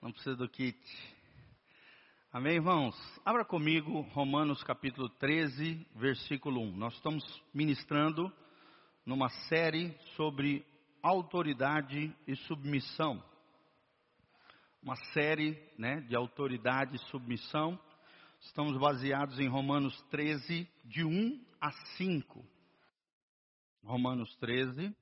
Não precisa do kit. Amém, irmãos? Abra comigo Romanos capítulo 13, versículo 1. Nós estamos ministrando numa série sobre autoridade e submissão. Uma série né, de autoridade e submissão. Estamos baseados em Romanos 13, de 1 a 5. Romanos 13,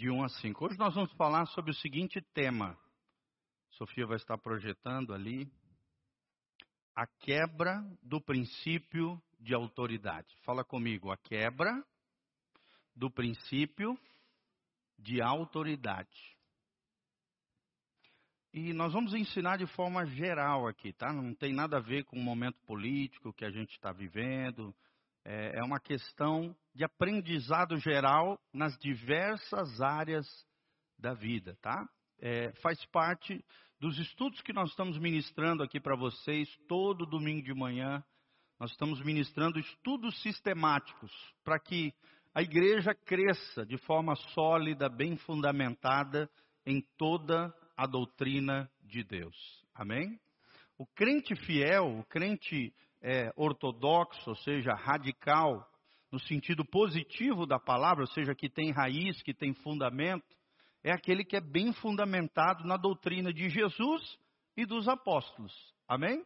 de 1 a 5. Hoje nós vamos falar sobre o seguinte tema. Sofia vai estar projetando ali. A quebra do princípio de autoridade. Fala comigo, a quebra do princípio de autoridade. E nós vamos ensinar de forma geral aqui, tá? Não tem nada a ver com o momento político que a gente está vivendo, é, é uma questão de aprendizado geral nas diversas áreas da vida, tá? É, faz parte dos estudos que nós estamos ministrando aqui para vocês todo domingo de manhã. Nós estamos ministrando estudos sistemáticos para que a igreja cresça de forma sólida, bem fundamentada em toda a doutrina de Deus. Amém? O crente fiel, o crente é, ortodoxo, ou seja, radical, no sentido positivo da palavra, ou seja, que tem raiz, que tem fundamento, é aquele que é bem fundamentado na doutrina de Jesus e dos apóstolos. Amém?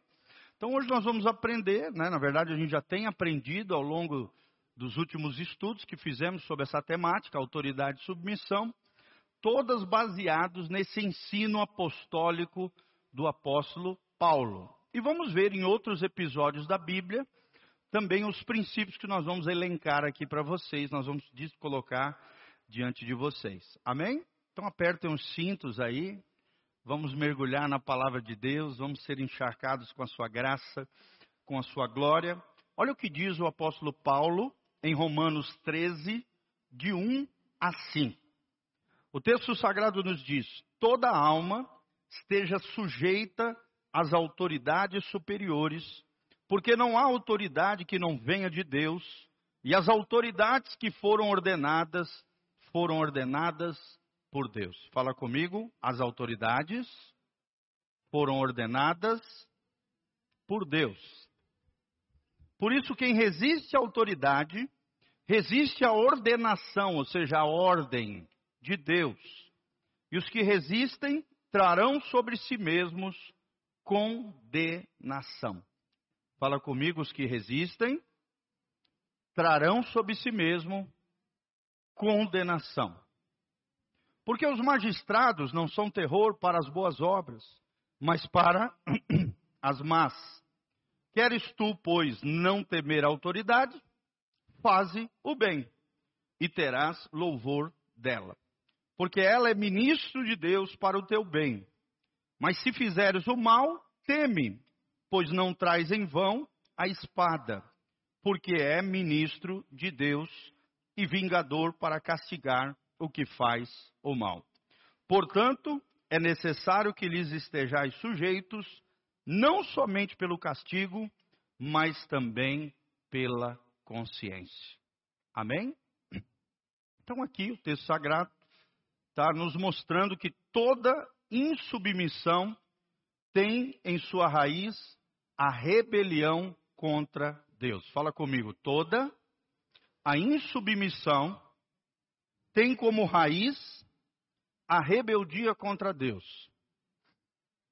Então hoje nós vamos aprender, né? na verdade a gente já tem aprendido ao longo dos últimos estudos que fizemos sobre essa temática, autoridade e submissão, todas baseados nesse ensino apostólico do apóstolo Paulo. E vamos ver em outros episódios da Bíblia também os princípios que nós vamos elencar aqui para vocês, nós vamos colocar diante de vocês. Amém? Então apertem os cintos aí, vamos mergulhar na palavra de Deus, vamos ser encharcados com a sua graça, com a sua glória. Olha o que diz o apóstolo Paulo em Romanos 13, de 1 a 5. O texto sagrado nos diz: toda alma esteja sujeita as autoridades superiores, porque não há autoridade que não venha de Deus, e as autoridades que foram ordenadas, foram ordenadas por Deus. Fala comigo, as autoridades foram ordenadas por Deus. Por isso, quem resiste à autoridade, resiste à ordenação, ou seja, à ordem de Deus. E os que resistem trarão sobre si mesmos condenação. Fala comigo, os que resistem trarão sobre si mesmo condenação. Porque os magistrados não são terror para as boas obras, mas para as más. Queres tu, pois, não temer a autoridade? Faze o bem, e terás louvor dela. Porque ela é ministro de Deus para o teu bem mas se fizeres o mal, teme, pois não traz em vão a espada, porque é ministro de Deus e vingador para castigar o que faz o mal. Portanto, é necessário que lhes estejais sujeitos, não somente pelo castigo, mas também pela consciência. Amém? Então, aqui o texto sagrado está nos mostrando que toda insubmissão tem em sua raiz a rebelião contra Deus. Fala comigo, toda a insubmissão tem como raiz a rebeldia contra Deus.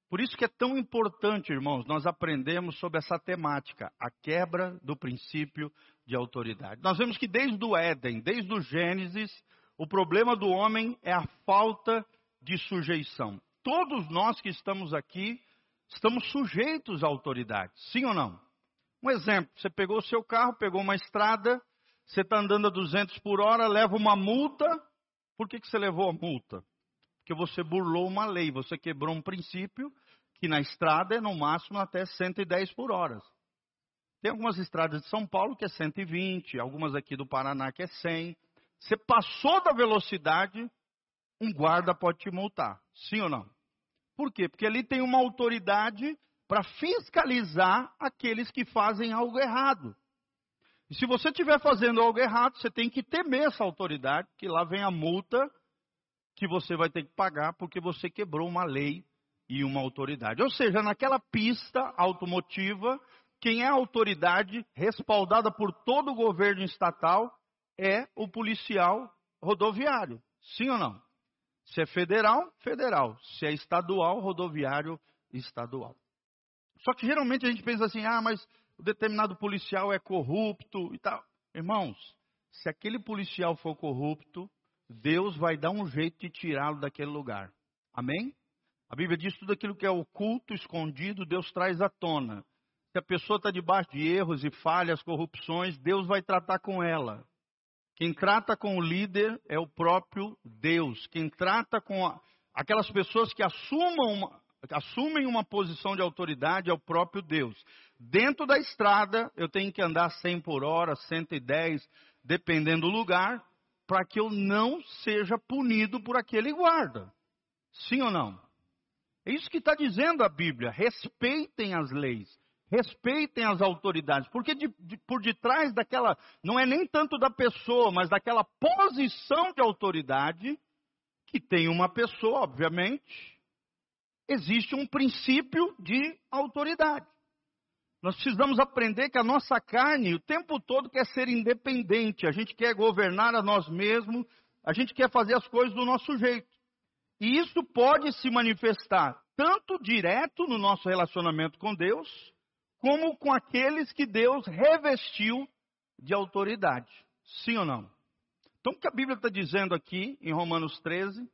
Por isso que é tão importante, irmãos, nós aprendemos sobre essa temática, a quebra do princípio de autoridade. Nós vemos que desde o Éden, desde o Gênesis, o problema do homem é a falta de sujeição todos nós que estamos aqui estamos sujeitos à autoridade, sim ou não? Um exemplo: você pegou o seu carro, pegou uma estrada, você está andando a 200 por hora, leva uma multa. Por que, que você levou a multa? Porque você burlou uma lei, você quebrou um princípio que na estrada é no máximo até 110 por hora. Tem algumas estradas de São Paulo que é 120, algumas aqui do Paraná que é 100. Você passou da velocidade, um guarda pode te multar. Sim ou não? Por quê? Porque ali tem uma autoridade para fiscalizar aqueles que fazem algo errado. E se você estiver fazendo algo errado, você tem que temer essa autoridade, que lá vem a multa que você vai ter que pagar porque você quebrou uma lei e uma autoridade. Ou seja, naquela pista automotiva, quem é a autoridade respaldada por todo o governo estatal é o policial rodoviário. Sim ou não? Se é federal, federal. Se é estadual, rodoviário, estadual. Só que geralmente a gente pensa assim: ah, mas o determinado policial é corrupto e tal. Irmãos, se aquele policial for corrupto, Deus vai dar um jeito de tirá-lo daquele lugar. Amém? A Bíblia diz tudo aquilo que é oculto, escondido, Deus traz à tona. Se a pessoa está debaixo de erros e falhas, corrupções, Deus vai tratar com ela. Quem trata com o líder é o próprio Deus. Quem trata com a, aquelas pessoas que assumam uma, assumem uma posição de autoridade é o próprio Deus. Dentro da estrada, eu tenho que andar 100 por hora, 110, dependendo do lugar, para que eu não seja punido por aquele guarda. Sim ou não? É isso que está dizendo a Bíblia. Respeitem as leis, respeitem as autoridades, porque de, de, por detrás daquela, não é nem tanto da pessoa, mas daquela posição de autoridade, que tem uma pessoa, obviamente, existe um princípio de autoridade. Nós precisamos aprender que a nossa carne o tempo todo quer ser independente, a gente quer governar a nós mesmos, a gente quer fazer as coisas do nosso jeito. E isso pode se manifestar tanto direto no nosso relacionamento com Deus, como com aqueles que Deus revestiu de autoridade. Sim ou não? Então, o que a Bíblia está dizendo aqui, em Romanos 13,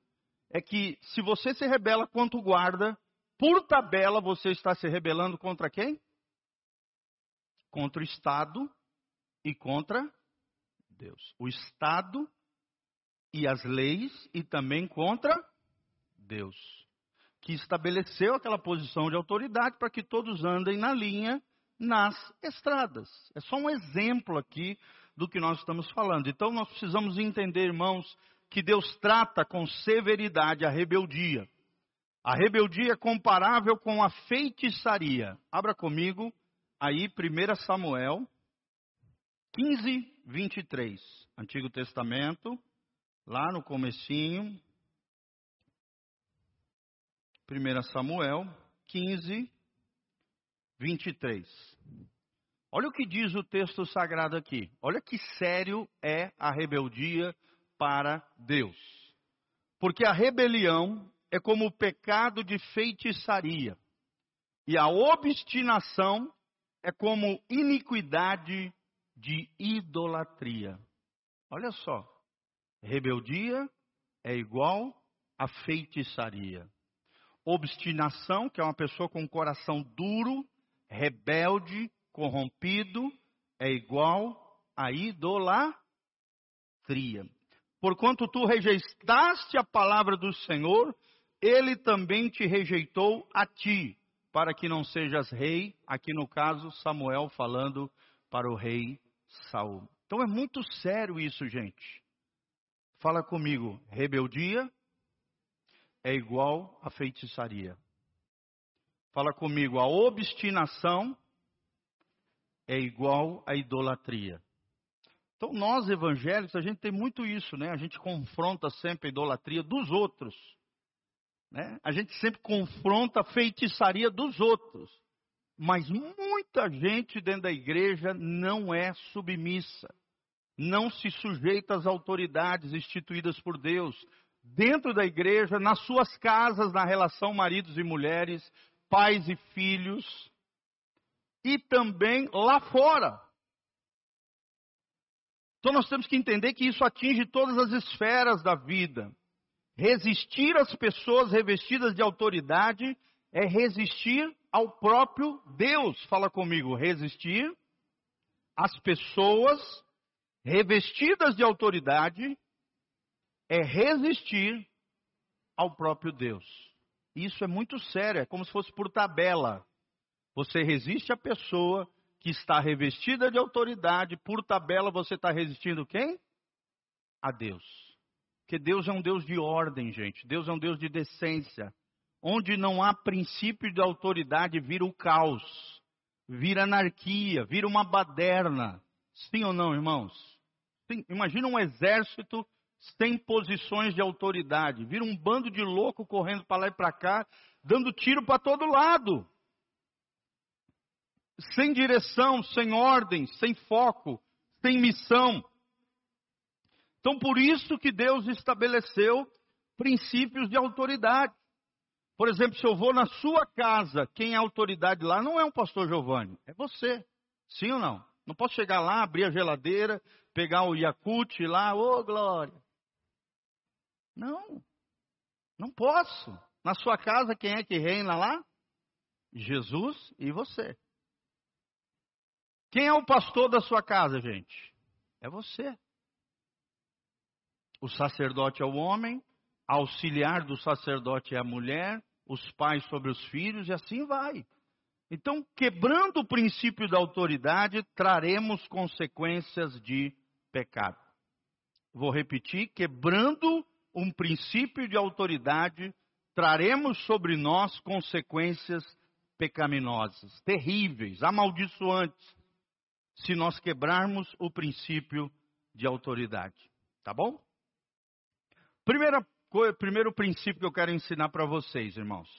é que se você se rebela contra o guarda, por tabela você está se rebelando contra quem? Contra o Estado e contra Deus. O Estado e as leis e também contra Deus, que estabeleceu aquela posição de autoridade para que todos andem na linha nas estradas. É só um exemplo aqui do que nós estamos falando. Então nós precisamos entender, irmãos, que Deus trata com severidade a rebeldia. A rebeldia é comparável com a feitiçaria. Abra comigo aí 1 Samuel 15, 23. Antigo Testamento, lá no comecinho. 1 Samuel 15, 23. Olha o que diz o texto sagrado aqui. Olha que sério é a rebeldia para Deus. Porque a rebelião é como o pecado de feitiçaria, e a obstinação é como iniquidade de idolatria. Olha só, rebeldia é igual a feitiçaria. Obstinação, que é uma pessoa com um coração duro, rebelde, corrompido, é igual a idolatria porquanto tu rejeitaste a palavra do Senhor, ele também te rejeitou a ti, para que não sejas rei, aqui no caso Samuel falando para o rei Saul. Então é muito sério isso, gente. Fala comigo, rebeldia é igual a feitiçaria. Fala comigo, a obstinação é igual a idolatria. Então, nós evangélicos, a gente tem muito isso, né? A gente confronta sempre a idolatria dos outros. Né? A gente sempre confronta a feitiçaria dos outros. Mas muita gente dentro da igreja não é submissa. Não se sujeita às autoridades instituídas por Deus. Dentro da igreja, nas suas casas, na relação maridos e mulheres, pais e filhos. E também lá fora. Então nós temos que entender que isso atinge todas as esferas da vida. Resistir às pessoas revestidas de autoridade é resistir ao próprio Deus. Fala comigo, resistir às pessoas revestidas de autoridade é resistir ao próprio Deus. Isso é muito sério, é como se fosse por tabela. Você resiste à pessoa que está revestida de autoridade, por tabela você está resistindo quem? A Deus. Porque Deus é um Deus de ordem, gente. Deus é um Deus de decência. Onde não há princípio de autoridade, vira o caos, vira anarquia, vira uma baderna. Sim ou não, irmãos? Sim. Imagina um exército sem posições de autoridade. Vira um bando de louco correndo para lá e para cá, dando tiro para todo lado. Sem direção, sem ordem, sem foco, sem missão. Então, por isso que Deus estabeleceu princípios de autoridade. Por exemplo, se eu vou na sua casa, quem é autoridade lá não é um pastor Giovanni, é você. Sim ou não? Não posso chegar lá, abrir a geladeira, pegar o Yakut lá, ô oh, glória. Não, não posso. Na sua casa, quem é que reina lá? Jesus e você. Quem é o pastor da sua casa, gente? É você. O sacerdote é o homem, auxiliar do sacerdote é a mulher, os pais sobre os filhos e assim vai. Então, quebrando o princípio da autoridade, traremos consequências de pecado. Vou repetir: quebrando um princípio de autoridade, traremos sobre nós consequências pecaminosas, terríveis, amaldiçoantes, se nós quebrarmos o princípio de autoridade. Tá bom? Primeira, primeiro princípio que eu quero ensinar para vocês, irmãos.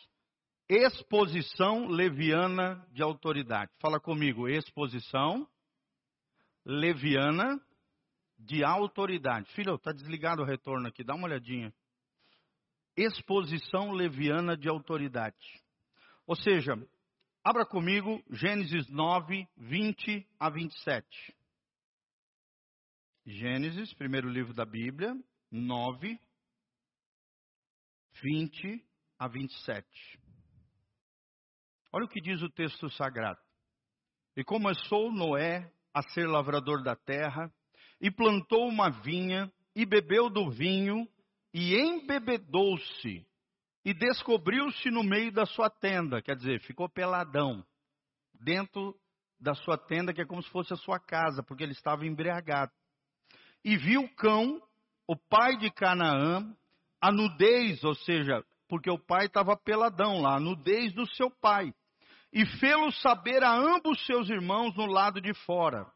Exposição leviana de autoridade. Fala comigo, exposição leviana de autoridade. Filho, está desligado o retorno aqui, dá uma olhadinha. Exposição leviana de autoridade. Ou seja, abra comigo Gênesis 9, 20 a 27. Gênesis, primeiro livro da Bíblia, 9, 20 a 27. Olha o que diz o texto sagrado. E começou Noé a ser lavrador da terra, e plantou uma vinha, e bebeu do vinho, e embebedou-se, e descobriu-se no meio da sua tenda, quer dizer, ficou peladão, dentro da sua tenda, que é como se fosse a sua casa, porque ele estava embriagado. E viu cão, o pai de Canaã, a nudez, ou seja, porque o pai estava peladão lá, a nudez do seu pai. E fê-lo saber a ambos seus irmãos no lado de fora.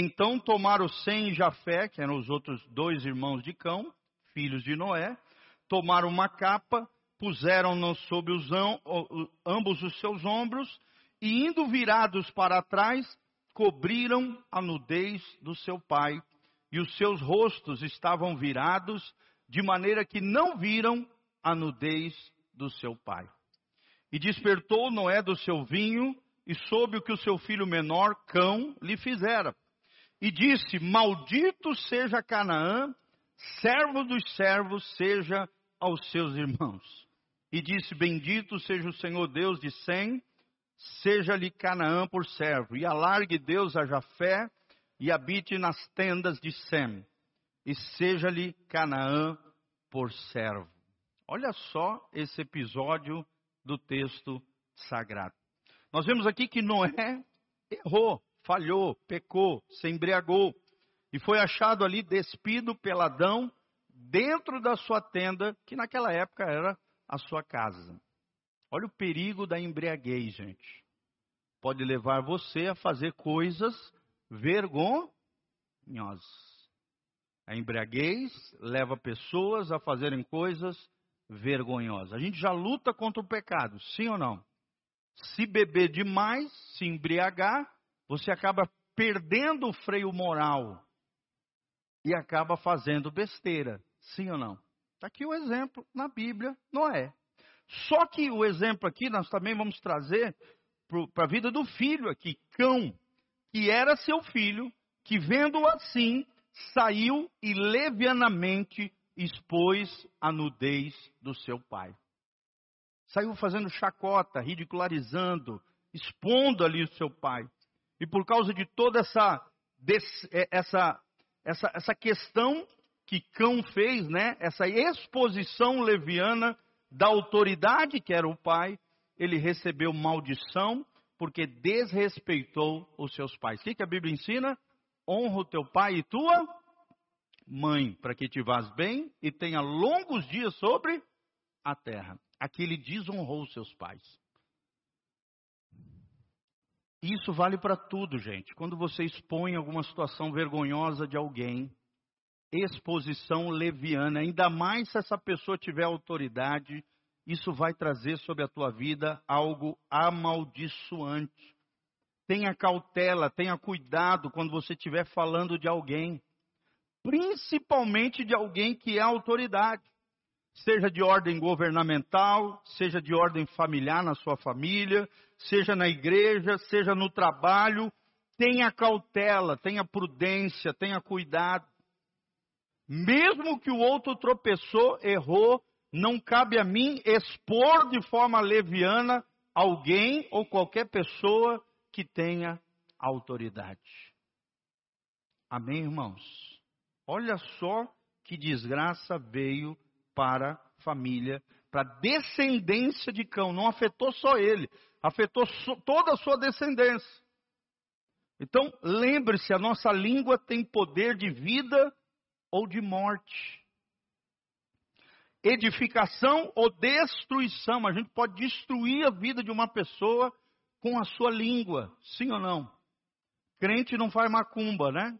Então tomaram Sem e Jafé, que eram os outros dois irmãos de Cão, filhos de Noé, tomaram uma capa, puseram-no sobre os, ambos os seus ombros, e indo virados para trás, cobriram a nudez do seu pai, e os seus rostos estavam virados, de maneira que não viram a nudez do seu pai. E despertou Noé do seu vinho, e soube o que o seu filho menor, Cão, lhe fizera. E disse: Maldito seja Canaã, servo dos servos seja aos seus irmãos. E disse: Bendito seja o Senhor Deus de Sem, seja-lhe Canaã por servo. E alargue Deus a Jafé, e habite nas tendas de Sem e seja-lhe Canaã por servo. Olha só esse episódio do texto sagrado. Nós vemos aqui que Noé errou, falhou, pecou, se embriagou e foi achado ali despido peladão dentro da sua tenda, que naquela época era a sua casa. Olha o perigo da embriaguez, gente. Pode levar você a fazer coisas vergonhosas. A embriaguez leva pessoas a fazerem coisas vergonhosas. A gente já luta contra o pecado, sim ou não? Se beber demais, se embriagar, você acaba perdendo o freio moral e acaba fazendo besteira, sim ou não? Está aqui o exemplo na Bíblia, Noé. Só que o exemplo aqui nós também vamos trazer para a vida do filho aqui, Cão, que era seu filho, que vendo assim, saiu e levianamente expôs a nudez do seu pai. Saiu fazendo chacota, ridicularizando, expondo ali o seu pai. E por causa de toda essa, é, essa, essa, essa questão que Cão fez, né? essa exposição leviana da autoridade que era o pai, ele recebeu maldição porque desrespeitou os seus pais. O que, que a Bíblia ensina? honra o teu pai e tua mãe, para que te vás bem e tenha longos dias sobre a terra. Aqui ele desonrou seus pais. Isso vale para tudo, gente. Quando você expõe alguma situação vergonhosa de alguém, exposição leviana, ainda mais se essa pessoa tiver autoridade, isso vai trazer sobre a tua vida algo amaldiçoante. Tenha cautela, tenha cuidado quando você estiver falando de alguém, principalmente de alguém que é autoridade seja de ordem governamental, seja de ordem familiar na sua família, seja na igreja, seja no trabalho, tenha cautela, tenha prudência, tenha cuidado. Mesmo que o outro tropeçou, errou, não cabe a mim expor de forma leviana alguém ou qualquer pessoa que tenha autoridade. Amém, irmãos? Olha só que desgraça veio para a família, para a descendência de Cão. Não afetou só ele, afetou toda a sua descendência. Então, lembre-se, a nossa língua tem poder de vida ou de morte. Edificação ou destruição. A gente pode destruir a vida de uma pessoa com a sua língua, sim ou não? Crente não faz macumba, né?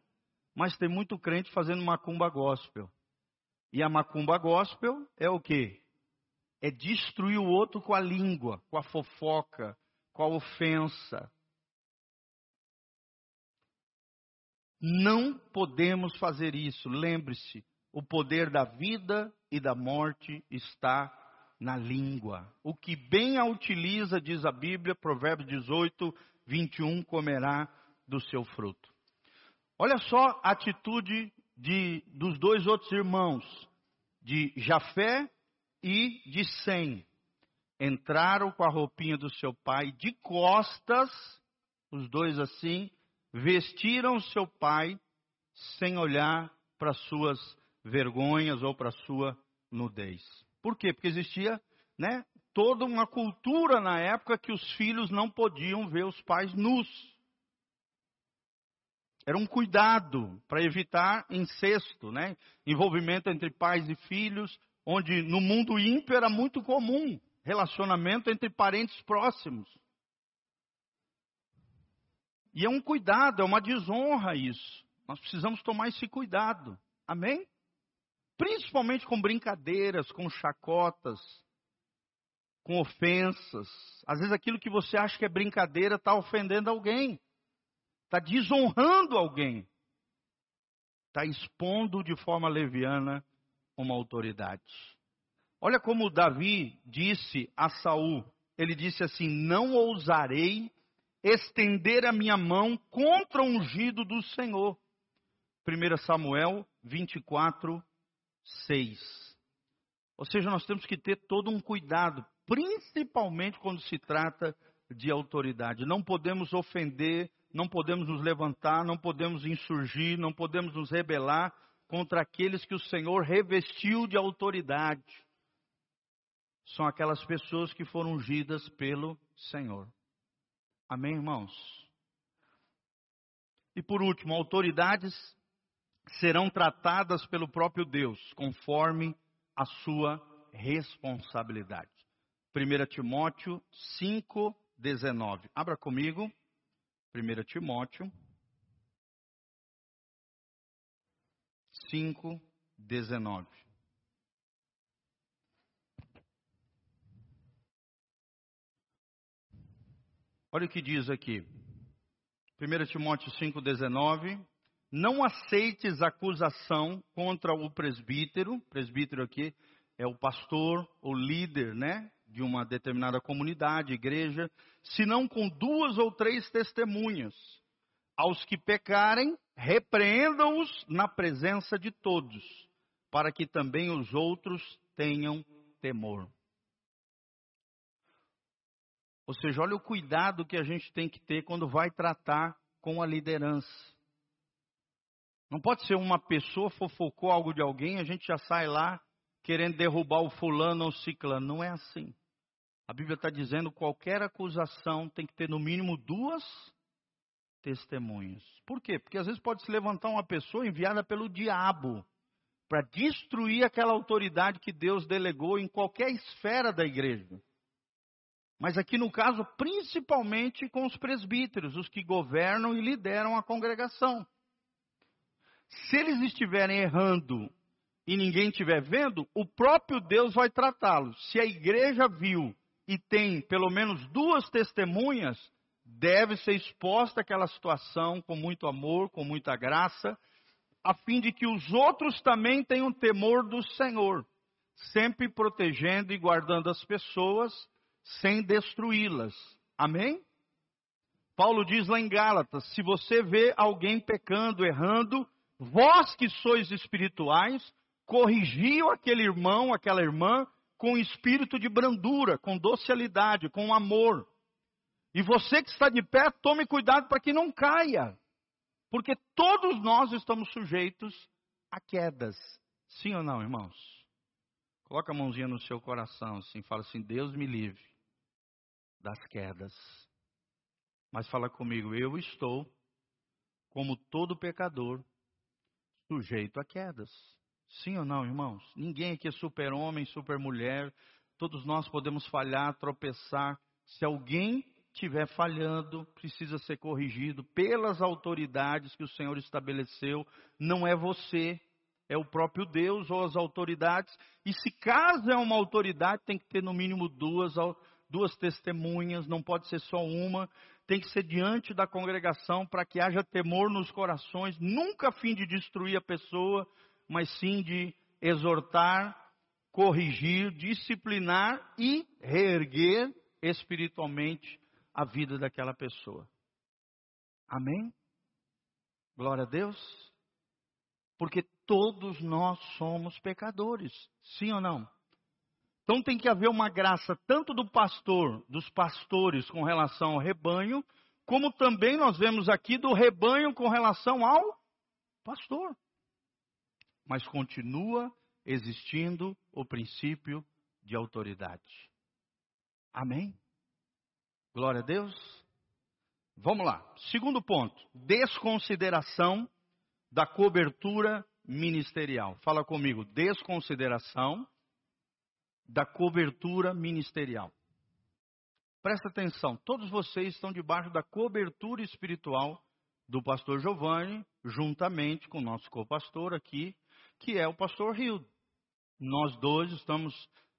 Mas tem muito crente fazendo macumba gospel. E a macumba gospel é o quê? É destruir o outro com a língua, com a fofoca, com a ofensa. Não podemos fazer isso. Lembre-se, o poder da vida e da morte está na língua. O que bem a utiliza, diz a Bíblia, Provérbios 18, 21, comerá do seu fruto. Olha só a atitude de, dos dois outros irmãos, de Jafé e de Sem. Entraram com a roupinha do seu pai de costas, os dois assim, vestiram seu pai sem olhar para suas vergonhas ou para sua nudez. Por quê? Porque existia, né, toda uma cultura na época que os filhos não podiam ver os pais nus. Era um cuidado para evitar incesto, né? envolvimento entre pais e filhos, onde no mundo ímpio era muito comum relacionamento entre parentes próximos. E é um cuidado, é uma desonra isso. Nós precisamos tomar esse cuidado. Amém? Principalmente com brincadeiras, com chacotas, com ofensas. Às vezes aquilo que você acha que é brincadeira está ofendendo alguém está desonrando alguém, está expondo de forma leviana uma autoridade. Olha como Davi disse a Saul, ele disse assim: Não ousarei estender a minha mão contra o ungido do Senhor. 1 Samuel 24, 6. Ou seja, nós temos que ter todo um cuidado, principalmente quando se trata de autoridade. Não podemos ofender não podemos nos levantar, não podemos insurgir, não podemos nos rebelar contra aqueles que o Senhor revestiu de autoridade. São aquelas pessoas que foram ungidas pelo Senhor. Amém, irmãos? E por último, autoridades serão tratadas pelo próprio Deus, conforme a sua responsabilidade. 1 Timóteo 5, 19. Abra comigo. 1 Timóteo 5, 19. Olha o que diz aqui. 1 Timóteo 5,19. Não aceites acusação contra o presbítero. Presbítero aqui é o pastor, o líder, né? de uma determinada comunidade, igreja, senão com duas ou três testemunhas. Aos que pecarem, repreendam-os na presença de todos, para que também os outros tenham temor. Ou seja, olha o cuidado que a gente tem que ter quando vai tratar com a liderança. Não pode ser uma pessoa fofocou algo de alguém, a gente já sai lá querendo derrubar o fulano ou o ciclano. Não é assim. A Bíblia está dizendo que qualquer acusação tem que ter no mínimo duas testemunhas. Por quê? Porque às vezes pode se levantar uma pessoa enviada pelo diabo para destruir aquela autoridade que Deus delegou em qualquer esfera da igreja. Mas aqui no caso, principalmente com os presbíteros, os que governam e lideram a congregação. Se eles estiverem errando e ninguém estiver vendo, o próprio Deus vai tratá-los. Se a igreja viu e tem pelo menos duas testemunhas, deve ser exposta aquela situação com muito amor, com muita graça, a fim de que os outros também tenham temor do Senhor, sempre protegendo e guardando as pessoas sem destruí-las. Amém? Paulo diz lá em Gálatas: se você vê alguém pecando, errando, vós que sois espirituais, corrigiu aquele irmão, aquela irmã, com espírito de brandura, com docilidade, com amor. E você que está de pé, tome cuidado para que não caia. Porque todos nós estamos sujeitos a quedas. Sim ou não, irmãos? Coloca a mãozinha no seu coração assim, fala assim: Deus me livre das quedas. Mas fala comigo, eu estou, como todo pecador, sujeito a quedas. Sim ou não, irmãos? Ninguém aqui é super-homem, super-mulher. Todos nós podemos falhar, tropeçar. Se alguém estiver falhando, precisa ser corrigido pelas autoridades que o Senhor estabeleceu. Não é você, é o próprio Deus ou as autoridades. E se caso é uma autoridade, tem que ter no mínimo duas, duas testemunhas, não pode ser só uma. Tem que ser diante da congregação para que haja temor nos corações, nunca a fim de destruir a pessoa, mas sim de exortar, corrigir, disciplinar e reerguer espiritualmente a vida daquela pessoa. Amém? Glória a Deus. Porque todos nós somos pecadores, sim ou não? Então tem que haver uma graça tanto do pastor, dos pastores com relação ao rebanho, como também nós vemos aqui do rebanho com relação ao pastor. Mas continua existindo o princípio de autoridade. Amém? Glória a Deus. Vamos lá. Segundo ponto: desconsideração da cobertura ministerial. Fala comigo, desconsideração da cobertura ministerial. Presta atenção, todos vocês estão debaixo da cobertura espiritual do pastor Giovanni, juntamente com o nosso co-pastor aqui, que é o pastor Rio. Nós dois estamos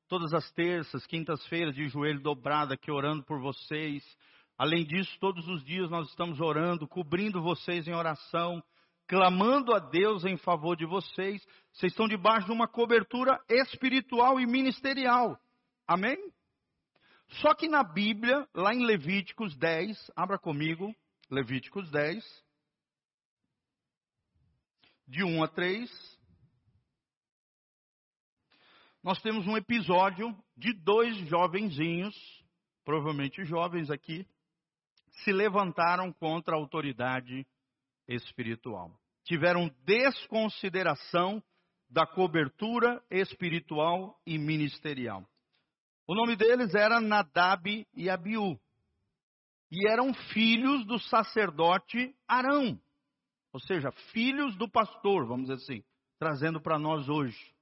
todas as terças, quintas-feiras, de joelho dobrado aqui orando por vocês. Além disso, todos os dias nós estamos orando, cobrindo vocês em oração, clamando a Deus em favor de vocês. Vocês estão debaixo de uma cobertura espiritual e ministerial. Amém? Só que na Bíblia, lá em Levíticos 10, abra comigo, Levíticos 10, de 1 a 3 nós temos um episódio de dois jovenzinhos, provavelmente jovens aqui, se levantaram contra a autoridade espiritual. Tiveram desconsideração da cobertura espiritual e ministerial. O nome deles era Nadab e Abiú. E eram filhos do sacerdote Arão. Ou seja, filhos do pastor, vamos dizer assim, trazendo para nós hoje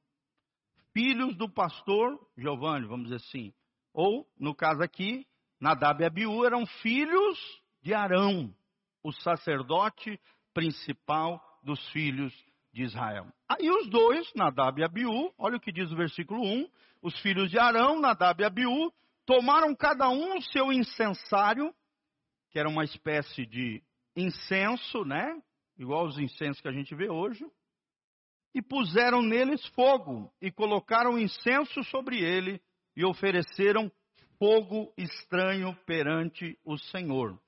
filhos do pastor Giovanni, vamos dizer assim. Ou, no caso aqui, Nadab e Abiú eram filhos de Arão, o sacerdote principal dos filhos de Israel. Aí os dois, Nadab e Abiú, olha o que diz o versículo 1, os filhos de Arão, Nadab e Abiú, tomaram cada um o seu incensário, que era uma espécie de incenso, né? Igual os incensos que a gente vê hoje, e puseram neles fogo, e colocaram incenso sobre ele, e ofereceram fogo estranho perante o Senhor.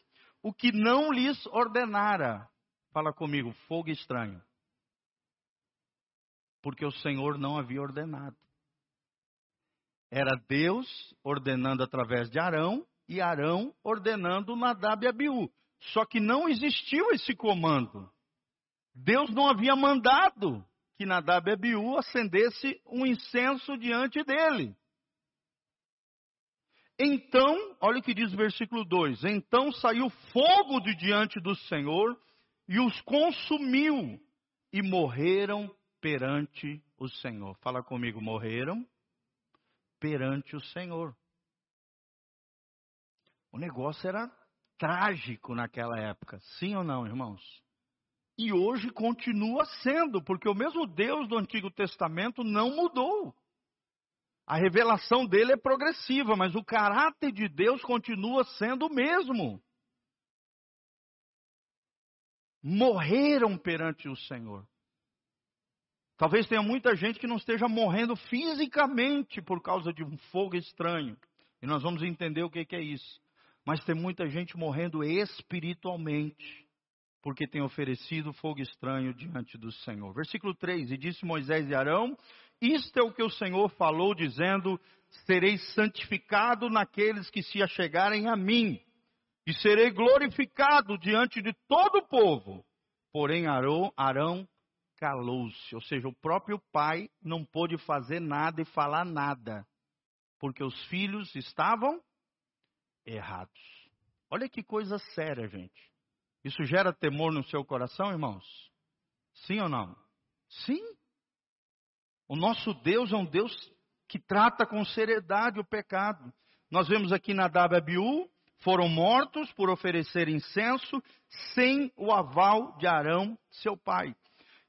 O que não lhes ordenara, fala comigo, fogo estranho. Porque o Senhor não havia ordenado. Era Deus ordenando através de Arão, e Arão ordenando Nadab e Abiú. Só que não existiu esse comando. Deus não havia mandado que Nadab e Abiú acendesse um incenso diante dele. Então, olha o que diz o versículo 2: Então saiu fogo de diante do Senhor e os consumiu, e morreram perante o Senhor. Fala comigo, morreram perante o Senhor. O negócio era trágico naquela época, sim ou não, irmãos? E hoje continua sendo, porque o mesmo Deus do Antigo Testamento não mudou. A revelação dele é progressiva, mas o caráter de Deus continua sendo o mesmo. Morreram perante o Senhor. Talvez tenha muita gente que não esteja morrendo fisicamente por causa de um fogo estranho. E nós vamos entender o que é isso. Mas tem muita gente morrendo espiritualmente porque tem oferecido fogo estranho diante do Senhor. Versículo 3: E disse Moisés e Arão: Isto é o que o Senhor falou, dizendo: Serei santificado naqueles que se achegarem a mim, e serei glorificado diante de todo o povo. Porém, Arão, Arão calou-se, ou seja, o próprio pai não pôde fazer nada e falar nada, porque os filhos estavam errados. Olha que coisa séria, gente. Isso gera temor no seu coração, irmãos? Sim ou não? Sim. O nosso Deus é um Deus que trata com seriedade o pecado. Nós vemos aqui na Abiú, foram mortos por oferecer incenso sem o aval de Arão, seu pai.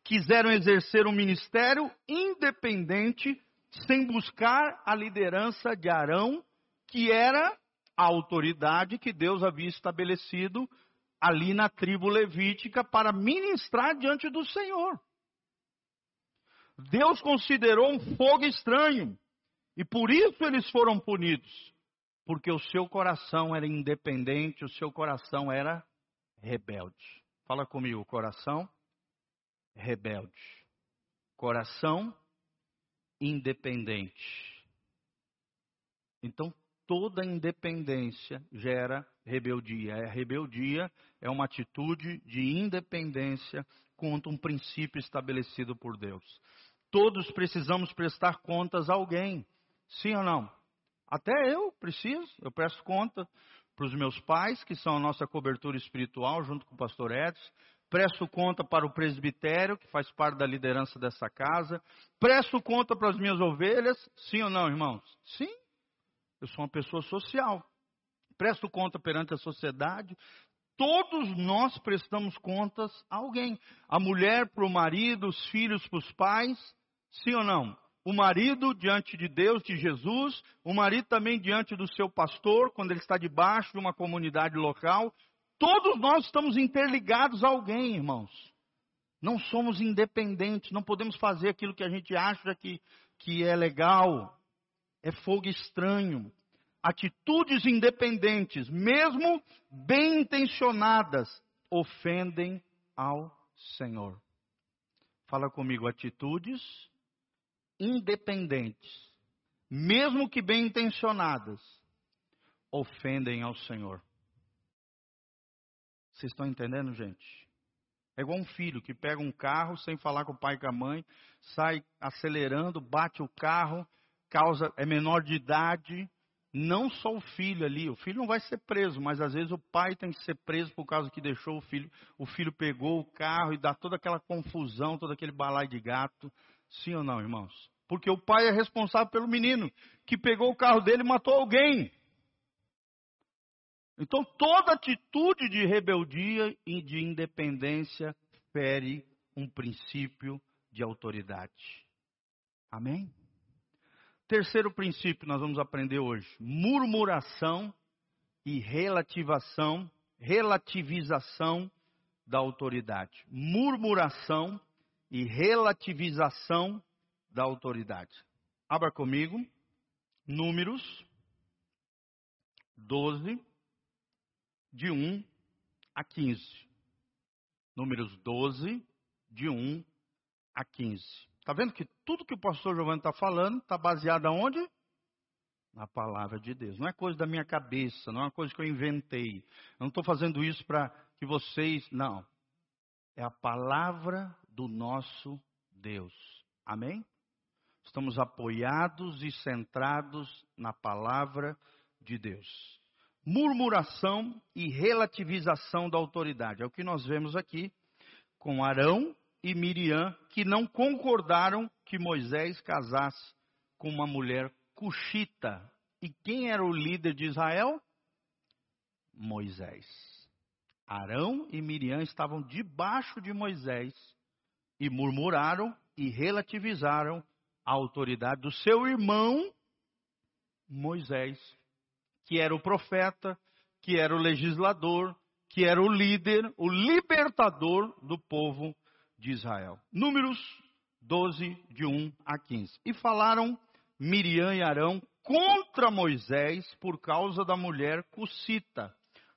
Quiseram exercer um ministério independente, sem buscar a liderança de Arão, que era a autoridade que Deus havia estabelecido ali na tribo levítica para ministrar diante do Senhor. Deus considerou um fogo estranho e por isso eles foram punidos, porque o seu coração era independente, o seu coração era rebelde. Fala comigo, coração rebelde. Coração independente. Então, toda independência gera rebeldia. A rebeldia é uma atitude de independência contra um princípio estabelecido por Deus. Todos precisamos prestar contas a alguém, sim ou não? Até eu preciso, eu presto conta para os meus pais, que são a nossa cobertura espiritual, junto com o pastor Edson. Presto conta para o presbitério, que faz parte da liderança dessa casa. Presto conta para as minhas ovelhas, sim ou não, irmãos? Sim. Eu sou uma pessoa social. Presto conta perante a sociedade. Todos nós prestamos contas a alguém. A mulher para o marido, os filhos para os pais. Sim ou não? O marido diante de Deus, de Jesus. O marido também diante do seu pastor, quando ele está debaixo de uma comunidade local. Todos nós estamos interligados a alguém, irmãos. Não somos independentes, não podemos fazer aquilo que a gente acha que, que é legal é fogo estranho. Atitudes independentes, mesmo bem intencionadas, ofendem ao Senhor. Fala comigo, atitudes independentes, mesmo que bem intencionadas, ofendem ao Senhor. Vocês estão entendendo, gente? É igual um filho que pega um carro sem falar com o pai e com a mãe, sai acelerando, bate o carro causa é menor de idade, não só o filho ali, o filho não vai ser preso, mas às vezes o pai tem que ser preso por causa que deixou o filho, o filho pegou o carro e dá toda aquela confusão, todo aquele balai de gato. Sim ou não, irmãos? Porque o pai é responsável pelo menino que pegou o carro dele e matou alguém. Então toda atitude de rebeldia e de independência fere um princípio de autoridade. Amém? Terceiro princípio nós vamos aprender hoje: murmuração e relativação, relativização da autoridade. Murmuração e relativização da autoridade. Abra comigo, Números 12, de 1 a 15. Números 12, de 1 a 15. Está vendo que tudo que o pastor Giovanni está falando está baseado aonde? Na palavra de Deus. Não é coisa da minha cabeça, não é uma coisa que eu inventei. Eu não estou fazendo isso para que vocês. Não. É a palavra do nosso Deus. Amém? Estamos apoiados e centrados na palavra de Deus. Murmuração e relativização da autoridade. É o que nós vemos aqui com Arão e Miriam, que não concordaram que Moisés casasse com uma mulher cuxita. E quem era o líder de Israel? Moisés. Arão e Miriam estavam debaixo de Moisés e murmuraram e relativizaram a autoridade do seu irmão Moisés, que era o profeta, que era o legislador, que era o líder, o libertador do povo de Israel. Números 12, de 1 a 15. E falaram Miriam e Arão contra Moisés por causa da mulher cucita,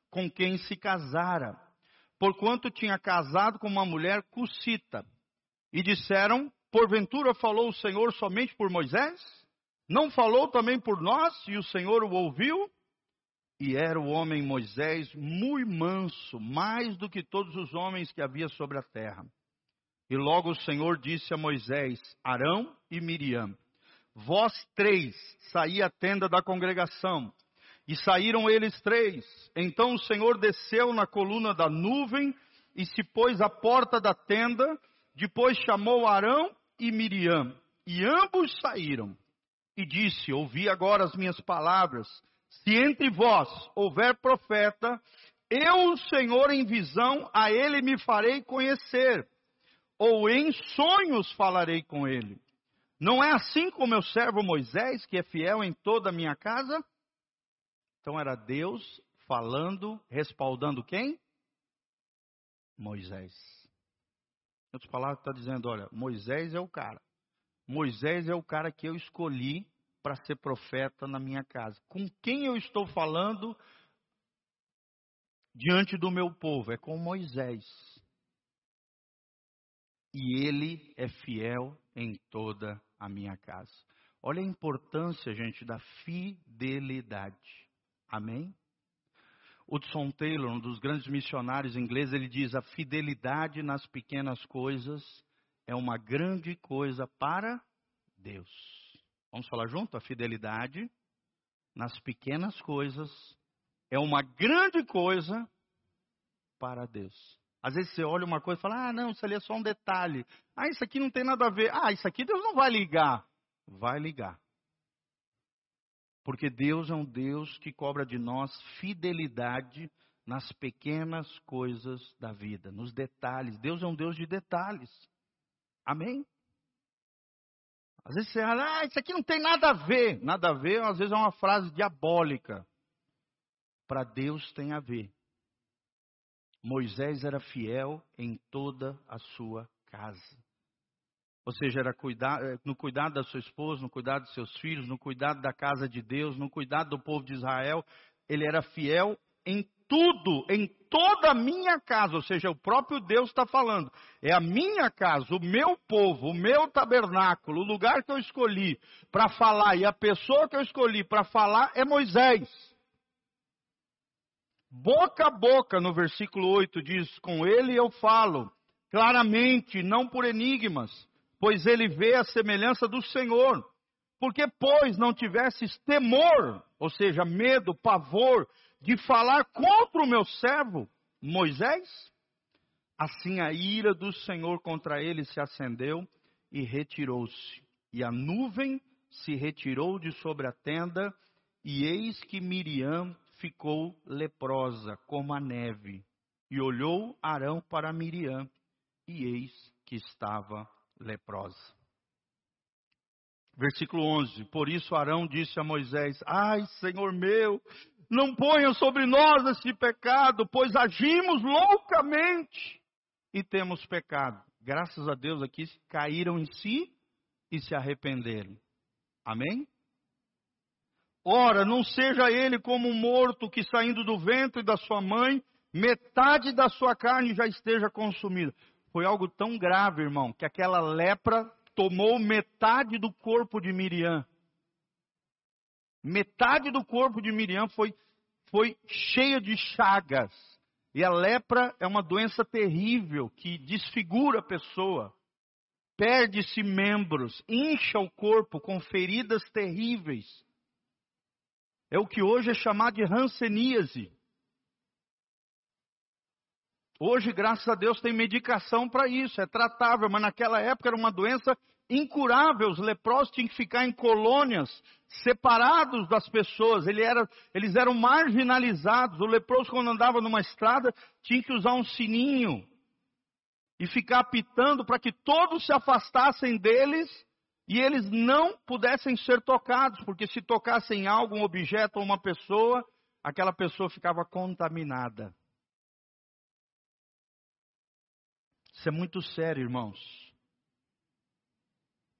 com quem se casara, porquanto tinha casado com uma mulher cucita. E disseram: Porventura falou o Senhor somente por Moisés? Não falou também por nós? E o Senhor o ouviu? E era o homem Moisés muito manso, mais do que todos os homens que havia sobre a terra. E logo o Senhor disse a Moisés, Arão e Miriam: Vós três saí à tenda da congregação. E saíram eles três. Então o Senhor desceu na coluna da nuvem e se pôs à porta da tenda. Depois chamou Arão e Miriam. E ambos saíram. E disse: Ouvi agora as minhas palavras. Se entre vós houver profeta, eu, o Senhor, em visão, a ele me farei conhecer, ou em sonhos falarei com ele. Não é assim com meu servo Moisés, que é fiel em toda a minha casa? Então era Deus falando, respaldando quem? Moisés. Em outras palavras, está dizendo: olha, Moisés é o cara. Moisés é o cara que eu escolhi para ser profeta na minha casa. Com quem eu estou falando diante do meu povo? É com Moisés. E ele é fiel em toda a minha casa. Olha a importância, gente, da fidelidade. Amém? Hudson Taylor, um dos grandes missionários ingleses, ele diz: a fidelidade nas pequenas coisas é uma grande coisa para Deus. Vamos falar junto? A fidelidade nas pequenas coisas é uma grande coisa para Deus. Às vezes você olha uma coisa e fala: ah, não, isso ali é só um detalhe. Ah, isso aqui não tem nada a ver. Ah, isso aqui Deus não vai ligar. Vai ligar. Porque Deus é um Deus que cobra de nós fidelidade nas pequenas coisas da vida, nos detalhes. Deus é um Deus de detalhes. Amém? Às vezes você fala, ah, isso aqui não tem nada a ver. Nada a ver, às vezes é uma frase diabólica. Para Deus tem a ver. Moisés era fiel em toda a sua casa. Ou seja, era eh, no cuidado da sua esposa, no cuidado dos seus filhos, no cuidado da casa de Deus, no cuidado do povo de Israel. Ele era fiel em tudo, em toda a minha casa. Ou seja, o próprio Deus está falando. É a minha casa, o meu povo, o meu tabernáculo, o lugar que eu escolhi para falar e a pessoa que eu escolhi para falar é Moisés. Boca a boca, no versículo 8 diz: Com ele eu falo, claramente, não por enigmas, pois ele vê a semelhança do Senhor. Porque, pois, não tivesses temor, ou seja, medo, pavor, de falar contra o meu servo Moisés? Assim a ira do Senhor contra ele se acendeu e retirou-se. E a nuvem se retirou de sobre a tenda, e eis que Miriam ficou leprosa, como a neve. E olhou Arão para Miriam, e eis que estava leprosa. Versículo 11: Por isso Arão disse a Moisés: Ai, Senhor meu, não ponha sobre nós esse pecado, pois agimos loucamente e temos pecado. Graças a Deus aqui caíram em si e se arrependeram. Amém? Ora, não seja ele como um morto que saindo do ventre da sua mãe, metade da sua carne já esteja consumida. Foi algo tão grave, irmão, que aquela lepra tomou metade do corpo de Miriam. Metade do corpo de Miriam foi, foi cheia de chagas. E a lepra é uma doença terrível que desfigura a pessoa. Perde-se membros, incha o corpo com feridas terríveis. É o que hoje é chamado de ranceníase. Hoje, graças a Deus, tem medicação para isso, é tratável, mas naquela época era uma doença incurável. Os leprosos tinham que ficar em colônias, separados das pessoas. Ele era, eles eram marginalizados. O leproso, quando andava numa estrada, tinha que usar um sininho e ficar apitando para que todos se afastassem deles e eles não pudessem ser tocados, porque se tocassem algo, um objeto ou uma pessoa, aquela pessoa ficava contaminada. Isso é muito sério, irmãos.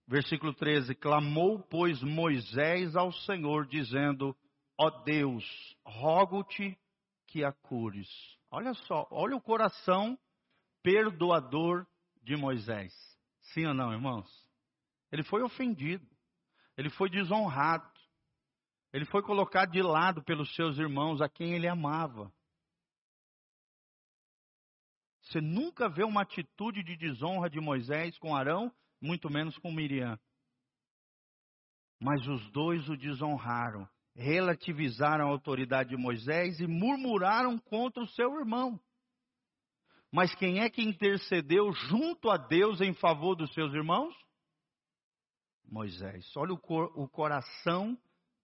Versículo 13: Clamou, pois, Moisés ao Senhor, dizendo: Ó Deus, rogo-te que a cures. Olha só, olha o coração perdoador de Moisés. Sim ou não, irmãos? Ele foi ofendido, ele foi desonrado, ele foi colocado de lado pelos seus irmãos a quem ele amava. Você nunca vê uma atitude de desonra de Moisés com Arão, muito menos com Miriam. Mas os dois o desonraram, relativizaram a autoridade de Moisés e murmuraram contra o seu irmão. Mas quem é que intercedeu junto a Deus em favor dos seus irmãos? Moisés. Olha o, cor, o coração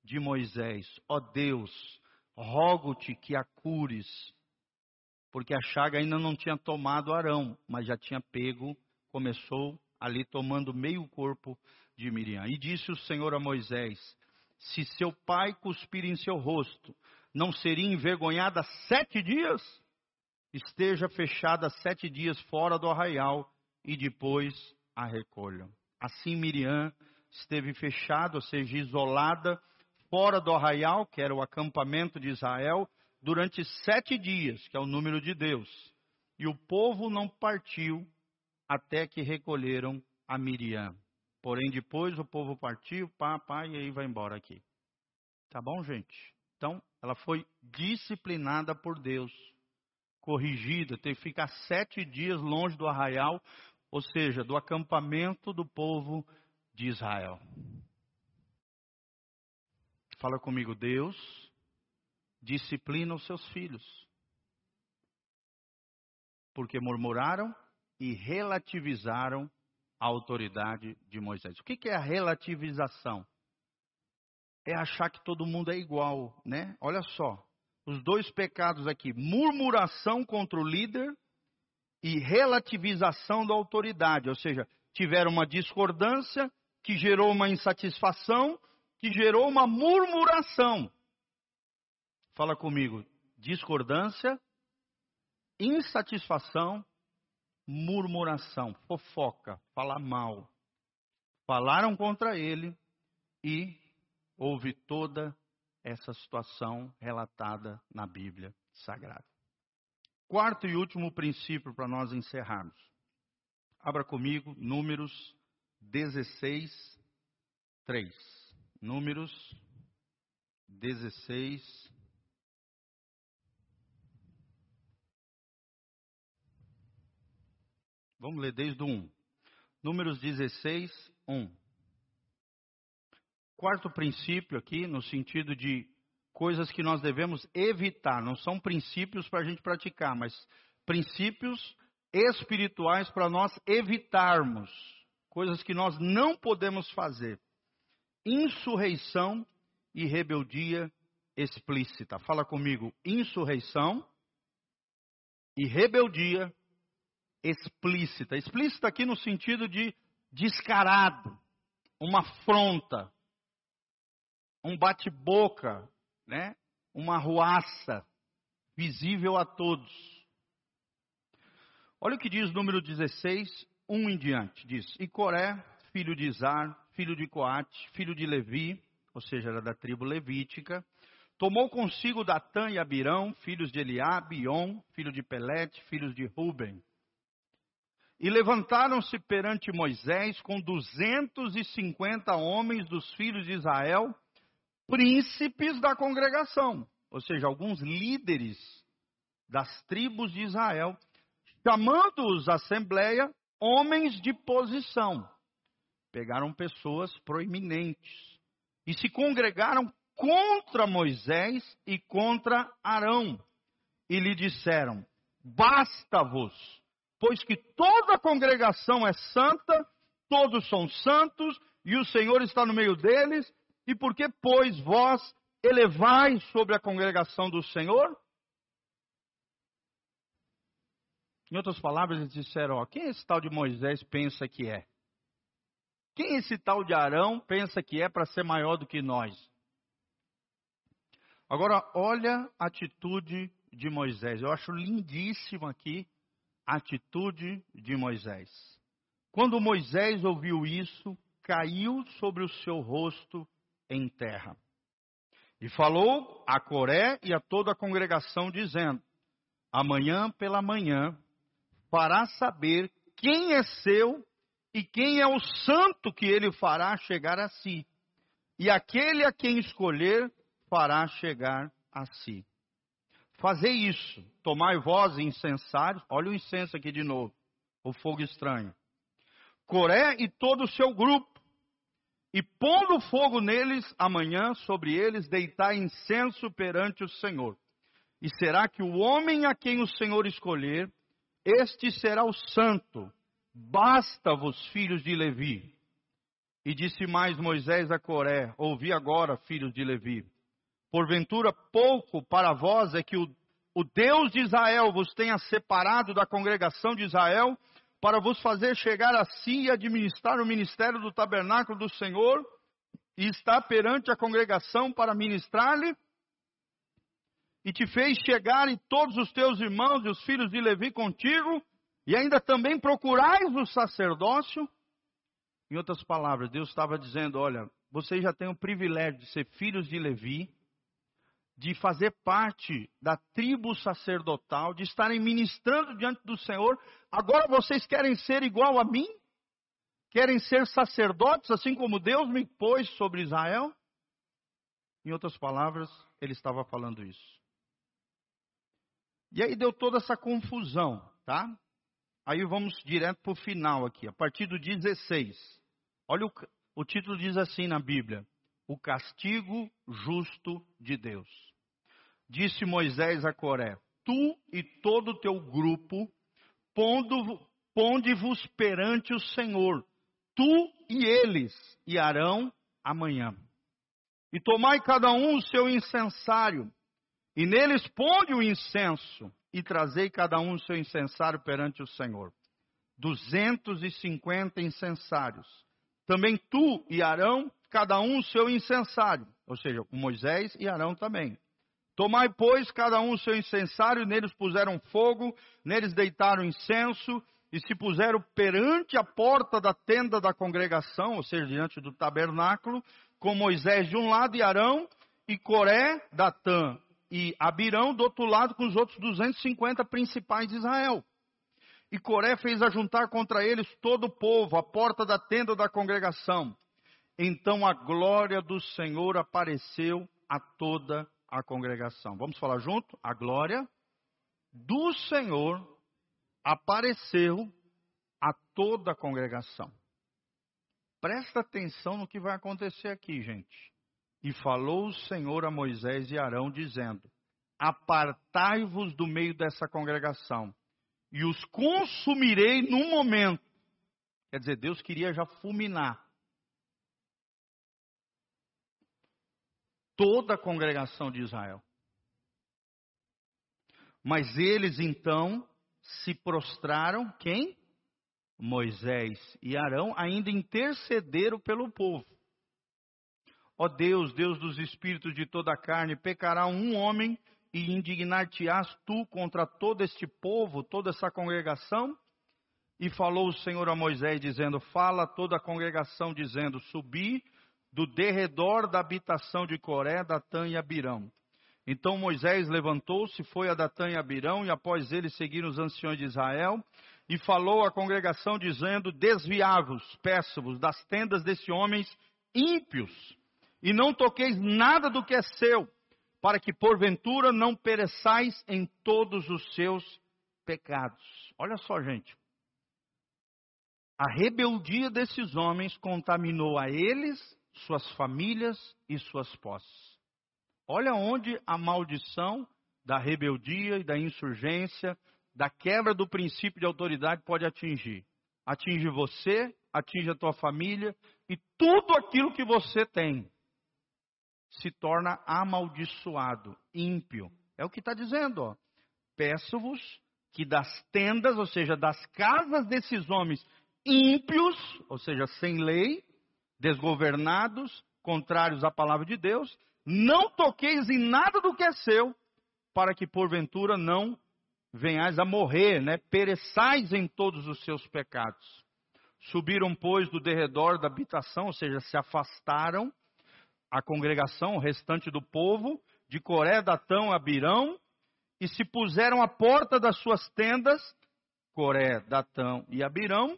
de Moisés. Ó oh Deus, rogo-te que a cures porque a chaga ainda não tinha tomado Arão, mas já tinha pego, começou ali tomando meio corpo de Miriam. E disse o Senhor a Moisés: Se seu pai cuspir em seu rosto, não seria envergonhada sete dias? Esteja fechada sete dias fora do arraial e depois a recolham. Assim Miriam esteve fechada, ou seja, isolada, fora do arraial, que era o acampamento de Israel, durante sete dias, que é o número de Deus. E o povo não partiu até que recolheram a Miriam. Porém, depois o povo partiu, pá, pá, e aí vai embora aqui. Tá bom, gente? Então, ela foi disciplinada por Deus, corrigida, teve que ficar sete dias longe do arraial, ou seja, do acampamento do povo de Israel. Fala comigo, Deus disciplina os seus filhos. Porque murmuraram e relativizaram a autoridade de Moisés. O que é a relativização? É achar que todo mundo é igual, né? Olha só, os dois pecados aqui: murmuração contra o líder e relativização da autoridade, ou seja, tiveram uma discordância que gerou uma insatisfação, que gerou uma murmuração. Fala comigo. Discordância, insatisfação, murmuração, fofoca, falar mal. Falaram contra ele e houve toda essa situação relatada na Bíblia Sagrada. Quarto e último princípio para nós encerrarmos. Abra comigo Números 16, 3. Números 16, Vamos ler desde o 1. Números 16, 1. Quarto princípio aqui, no sentido de coisas que nós devemos evitar. Não são princípios para a gente praticar, mas princípios espirituais para nós evitarmos. Coisas que nós não podemos fazer. Insurreição e rebeldia explícita. Fala comigo, insurreição e rebeldia explícita. Explícita aqui no sentido de descarado, uma afronta, um bate-boca, né? uma ruaça visível a todos. Olha o que diz número 16, 1 em diante. Diz: E Coré, filho de Izar, filho de Coate, filho de Levi, ou seja, era da tribo levítica, tomou consigo Datã e Abirão, filhos de Eliabe, Ion, filho de Pelete, filhos de Ruben, e levantaram-se perante Moisés com duzentos e cinquenta homens dos filhos de Israel, príncipes da congregação, ou seja, alguns líderes das tribos de Israel, chamando-os à assembleia homens de posição. Pegaram pessoas proeminentes e se congregaram contra Moisés e contra Arão e lhe disseram: basta-vos, pois que toda a congregação é santa, todos são santos, e o Senhor está no meio deles, e por que, pois, vós elevais sobre a congregação do Senhor? Em outras palavras, eles disseram: ó, quem esse tal de Moisés pensa que é? Quem esse tal de Arão pensa que é para ser maior do que nós? Agora, olha a atitude de Moisés. Eu acho lindíssimo aqui a atitude de Moisés. Quando Moisés ouviu isso, caiu sobre o seu rosto em terra. E falou a Coré e a toda a congregação, dizendo: Amanhã pela manhã fará saber quem é seu e quem é o santo que ele fará chegar a si. E aquele a quem escolher fará chegar a si. Fazei isso, tomai vós incensários, olha o incenso aqui de novo, o fogo estranho. Coré e todo o seu grupo, e pondo fogo neles amanhã, sobre eles deitai incenso perante o Senhor. E será que o homem a quem o Senhor escolher, este será o santo. Basta-vos, filhos de Levi. E disse mais Moisés a Coré: Ouvi agora, filhos de Levi. Porventura, pouco para vós é que o, o Deus de Israel vos tenha separado da congregação de Israel, para vos fazer chegar a si e administrar o ministério do tabernáculo do Senhor, e estar perante a congregação para ministrar-lhe? E te fez chegar e todos os teus irmãos e os filhos de Levi contigo, e ainda também procurais o sacerdócio. Em outras palavras, Deus estava dizendo: olha, vocês já têm o privilégio de ser filhos de Levi, de fazer parte da tribo sacerdotal, de estarem ministrando diante do Senhor. Agora vocês querem ser igual a mim? Querem ser sacerdotes, assim como Deus me pôs sobre Israel? Em outras palavras, ele estava falando isso. E aí deu toda essa confusão, tá? Aí vamos direto para o final aqui, a partir do 16. Olha o, o título diz assim na Bíblia: O castigo justo de Deus. Disse Moisés a Coré: Tu e todo o teu grupo, ponde-vos perante o Senhor, tu e eles, e Arão amanhã. E tomai cada um o seu incensário, e neles ponde o incenso, e trazei cada um o seu incensário perante o Senhor. Duzentos e cinquenta incensários. Também tu e Arão, cada um o seu incensário. Ou seja, Moisés e Arão também. Tomai, pois, cada um o seu incensário, neles puseram fogo, neles deitaram incenso, e se puseram perante a porta da tenda da congregação, ou seja, diante do tabernáculo, com Moisés de um lado e Arão, e Coré, Datã e Abirão do outro lado com os outros 250 principais de Israel. E Coré fez ajuntar contra eles todo o povo, à porta da tenda da congregação. Então a glória do Senhor apareceu a toda a congregação. Vamos falar junto? A glória do Senhor apareceu a toda a congregação. Presta atenção no que vai acontecer aqui, gente. E falou o Senhor a Moisés e Arão, dizendo: Apartai-vos do meio dessa congregação, e os consumirei num momento. Quer dizer, Deus queria já fulminar toda a congregação de Israel. Mas eles então se prostraram, quem? Moisés e Arão ainda intercederam pelo povo. Ó Deus, Deus dos espíritos de toda a carne, pecará um homem e indignar-te-ás tu contra todo este povo, toda essa congregação? E falou o Senhor a Moisés, dizendo: Fala toda a congregação, dizendo: Subi do derredor da habitação de Coré, Datã e Abirão. Então Moisés levantou-se, foi a Datã e Abirão, e após ele seguiram os anciões de Israel, e falou à congregação, dizendo: Desviai-vos, peço-vos, das tendas desses homens ímpios e não toqueis nada do que é seu, para que porventura não pereçais em todos os seus pecados. Olha só, gente. A rebeldia desses homens contaminou a eles, suas famílias e suas posses. Olha onde a maldição da rebeldia e da insurgência da quebra do princípio de autoridade pode atingir. Atinge você, atinge a tua família e tudo aquilo que você tem se torna amaldiçoado, ímpio. É o que está dizendo, Peço-vos que das tendas, ou seja, das casas desses homens ímpios, ou seja, sem lei, desgovernados, contrários à palavra de Deus, não toqueis em nada do que é seu, para que porventura não venhais a morrer, né? Pereçais em todos os seus pecados. Subiram, pois, do derredor da habitação, ou seja, se afastaram a congregação, restante do povo, de Coré, Datão, Abirão, e se puseram à porta das suas tendas, Coré, Datão e Abirão,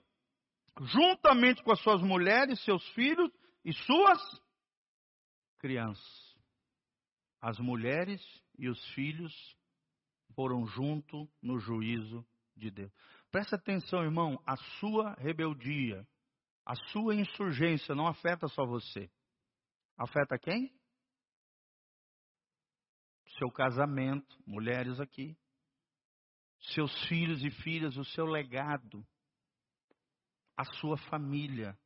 juntamente com as suas mulheres, seus filhos e suas crianças. As mulheres e os filhos foram junto no juízo de Deus. Presta atenção, irmão, a sua rebeldia, a sua insurgência não afeta só você. Afeta quem? Seu casamento, mulheres aqui. Seus filhos e filhas, o seu legado. A sua família.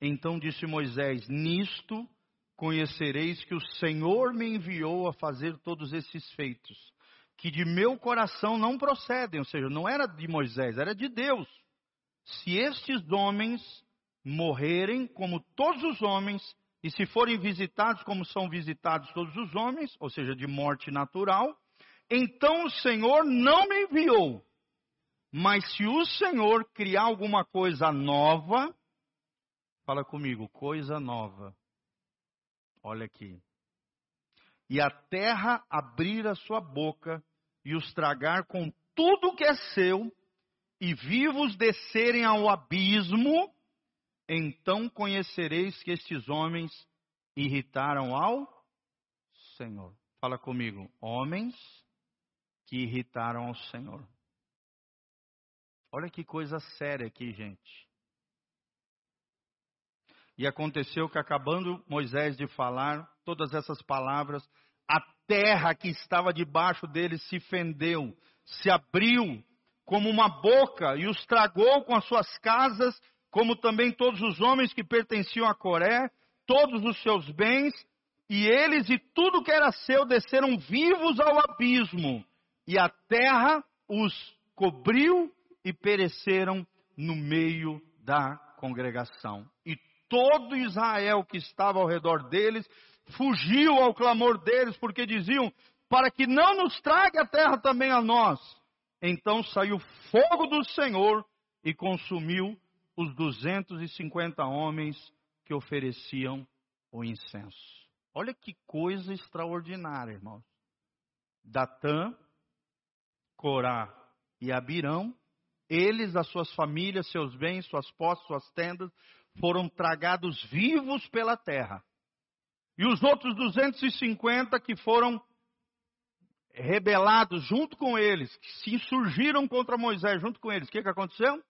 Então disse Moisés: Nisto conhecereis que o Senhor me enviou a fazer todos esses feitos, que de meu coração não procedem, ou seja, não era de Moisés, era de Deus. Se estes homens morrerem como todos os homens, e se forem visitados como são visitados todos os homens, ou seja, de morte natural, então o Senhor não me enviou. Mas se o Senhor criar alguma coisa nova, fala comigo, coisa nova. Olha aqui. E a terra abrir a sua boca e os tragar com tudo que é seu, e vivos descerem ao abismo, então conhecereis que estes homens irritaram ao Senhor. Fala comigo, homens que irritaram ao Senhor. Olha que coisa séria aqui, gente. E aconteceu que, acabando Moisés de falar todas essas palavras, a terra que estava debaixo dele se fendeu, se abriu como uma boca e os tragou com as suas casas, como também todos os homens que pertenciam a Coré, todos os seus bens, e eles e tudo que era seu desceram vivos ao abismo, e a terra os cobriu e pereceram no meio da congregação. E todo Israel que estava ao redor deles fugiu ao clamor deles, porque diziam: Para que não nos trague a terra também a nós. Então saiu fogo do Senhor e consumiu os 250 homens que ofereciam o incenso. Olha que coisa extraordinária, irmãos. Datã, Corá e Abirão, eles, as suas famílias, seus bens, suas posses, suas tendas, foram tragados vivos pela terra. E os outros 250 que foram rebelados junto com eles, que se insurgiram contra Moisés junto com eles, o que, que aconteceu?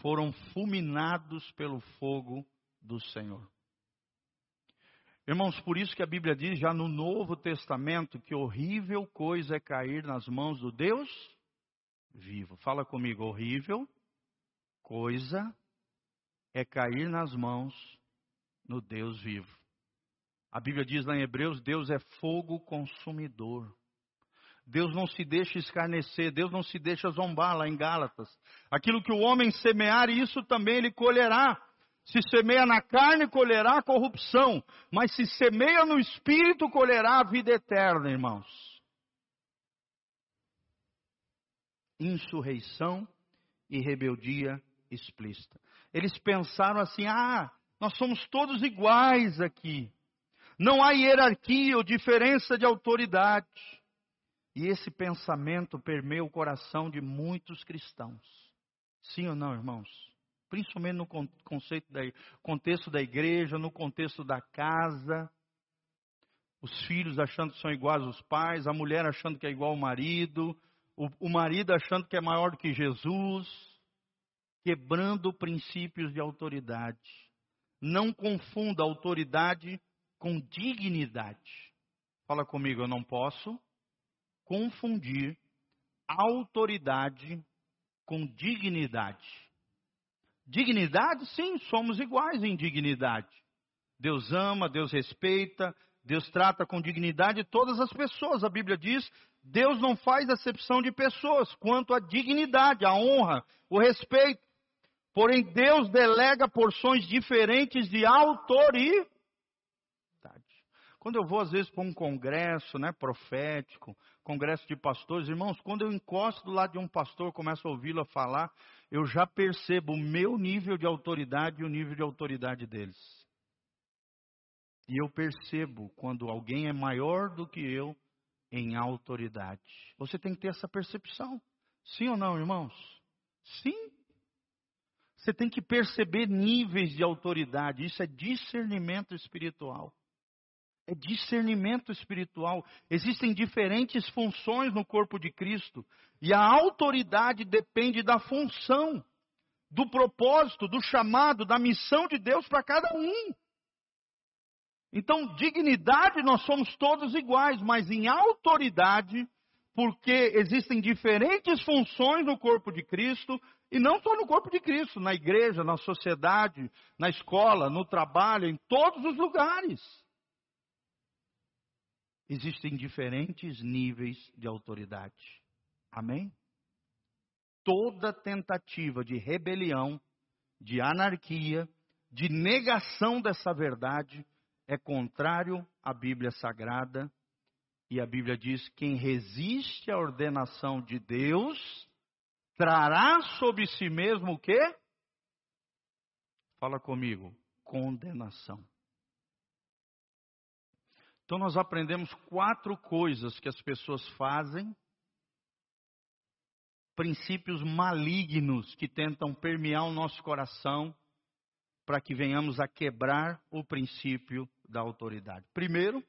Foram fulminados pelo fogo do Senhor. Irmãos, por isso que a Bíblia diz já no Novo Testamento que horrível coisa é cair nas mãos do Deus vivo. Fala comigo, horrível coisa é cair nas mãos no Deus vivo. A Bíblia diz lá em Hebreus: Deus é fogo consumidor. Deus não se deixa escarnecer, Deus não se deixa zombar lá em Gálatas. Aquilo que o homem semear, isso também ele colherá. Se semeia na carne, colherá corrupção. Mas se semeia no espírito, colherá a vida eterna, irmãos. Insurreição e rebeldia explícita. Eles pensaram assim: ah, nós somos todos iguais aqui. Não há hierarquia ou diferença de autoridade. E esse pensamento permeia o coração de muitos cristãos. Sim ou não, irmãos? Principalmente no conceito da, contexto da igreja, no contexto da casa. Os filhos achando que são iguais aos pais, a mulher achando que é igual ao marido, o, o marido achando que é maior do que Jesus quebrando princípios de autoridade. Não confunda autoridade com dignidade. Fala comigo, eu não posso confundir autoridade com dignidade. Dignidade, sim, somos iguais em dignidade. Deus ama, Deus respeita, Deus trata com dignidade todas as pessoas. A Bíblia diz: Deus não faz acepção de pessoas quanto à dignidade, a honra, o respeito. Porém, Deus delega porções diferentes de autoridade. Quando eu vou, às vezes, para um congresso né, profético, congresso de pastores, irmãos, quando eu encosto do lado de um pastor, começo a ouvi-lo falar, eu já percebo o meu nível de autoridade e o nível de autoridade deles. E eu percebo quando alguém é maior do que eu em autoridade. Você tem que ter essa percepção. Sim ou não, irmãos? Sim. Você tem que perceber níveis de autoridade. Isso é discernimento espiritual é discernimento espiritual. Existem diferentes funções no corpo de Cristo. E a autoridade depende da função, do propósito, do chamado, da missão de Deus para cada um. Então, dignidade nós somos todos iguais, mas em autoridade, porque existem diferentes funções no corpo de Cristo, e não só no corpo de Cristo, na igreja, na sociedade, na escola, no trabalho, em todos os lugares existem diferentes níveis de autoridade. Amém? Toda tentativa de rebelião, de anarquia, de negação dessa verdade é contrário à Bíblia Sagrada. E a Bíblia diz: quem resiste à ordenação de Deus trará sobre si mesmo o quê? Fala comigo, condenação. Então nós aprendemos quatro coisas que as pessoas fazem, princípios malignos que tentam permear o nosso coração para que venhamos a quebrar o princípio da autoridade. Primeiro,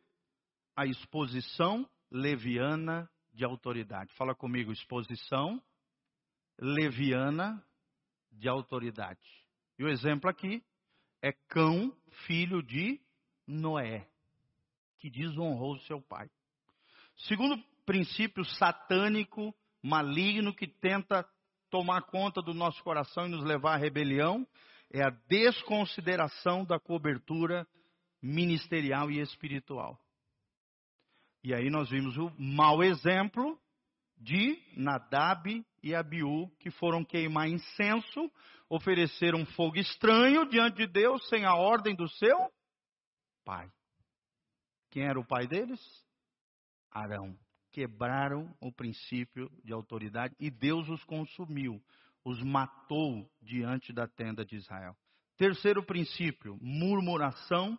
a exposição leviana de autoridade. Fala comigo, exposição leviana de autoridade. E o exemplo aqui é Cão, filho de Noé que desonrou seu pai. Segundo princípio satânico, maligno, que tenta tomar conta do nosso coração e nos levar à rebelião, é a desconsideração da cobertura ministerial e espiritual. E aí nós vimos o mau exemplo de Nadab e Abiú, que foram queimar incenso, ofereceram fogo estranho diante de Deus sem a ordem do seu pai. Quem era o pai deles? Arão. Quebraram o princípio de autoridade e Deus os consumiu, os matou diante da tenda de Israel. Terceiro princípio: murmuração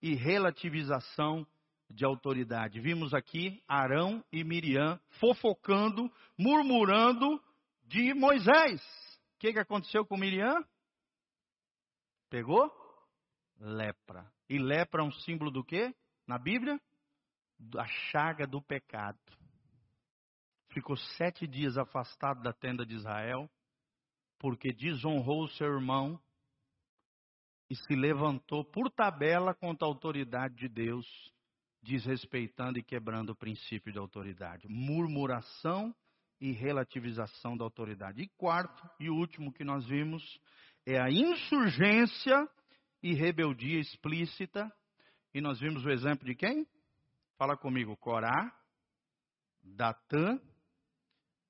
e relativização de autoridade. Vimos aqui Arão e Miriam fofocando, murmurando de Moisés. O que, que aconteceu com Miriam? Pegou? Lepra. E lepra é um símbolo do quê? Na Bíblia? A chaga do pecado. Ficou sete dias afastado da tenda de Israel, porque desonrou o seu irmão e se levantou por tabela contra a autoridade de Deus, desrespeitando e quebrando o princípio de autoridade. Murmuração e relativização da autoridade. E quarto e último que nós vimos é a insurgência e rebeldia explícita e nós vimos o exemplo de quem? Fala comigo, Corá, Datã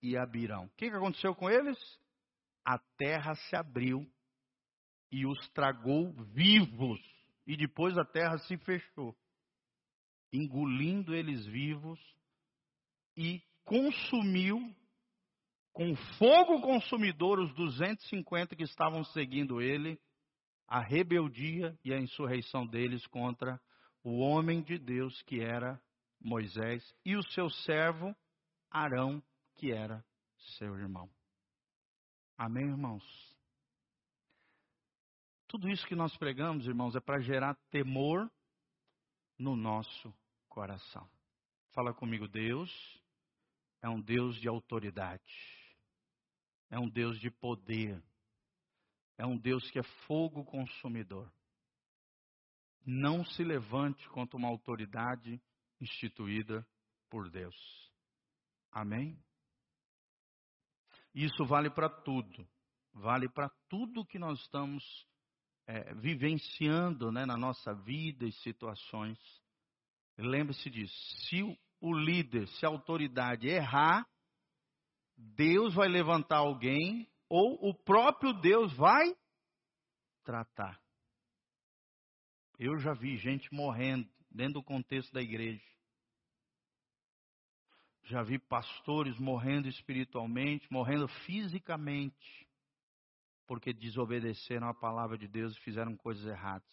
e Abirão. O que, aconteceu com eles? A terra se abriu e os tragou vivos. E depois a terra se fechou, engolindo eles vivos e consumiu com fogo consumidor os 250 que estavam seguindo ele, a rebeldia e a insurreição deles contra o homem de Deus que era Moisés e o seu servo Arão, que era seu irmão. Amém, irmãos? Tudo isso que nós pregamos, irmãos, é para gerar temor no nosso coração. Fala comigo, Deus é um Deus de autoridade, é um Deus de poder, é um Deus que é fogo consumidor não se levante contra uma autoridade instituída por Deus. Amém? Isso vale para tudo. Vale para tudo que nós estamos é, vivenciando né, na nossa vida e situações. Lembre-se disso. Se o líder, se a autoridade errar, Deus vai levantar alguém ou o próprio Deus vai tratar. Eu já vi gente morrendo dentro do contexto da igreja. Já vi pastores morrendo espiritualmente, morrendo fisicamente, porque desobedeceram a palavra de Deus e fizeram coisas erradas.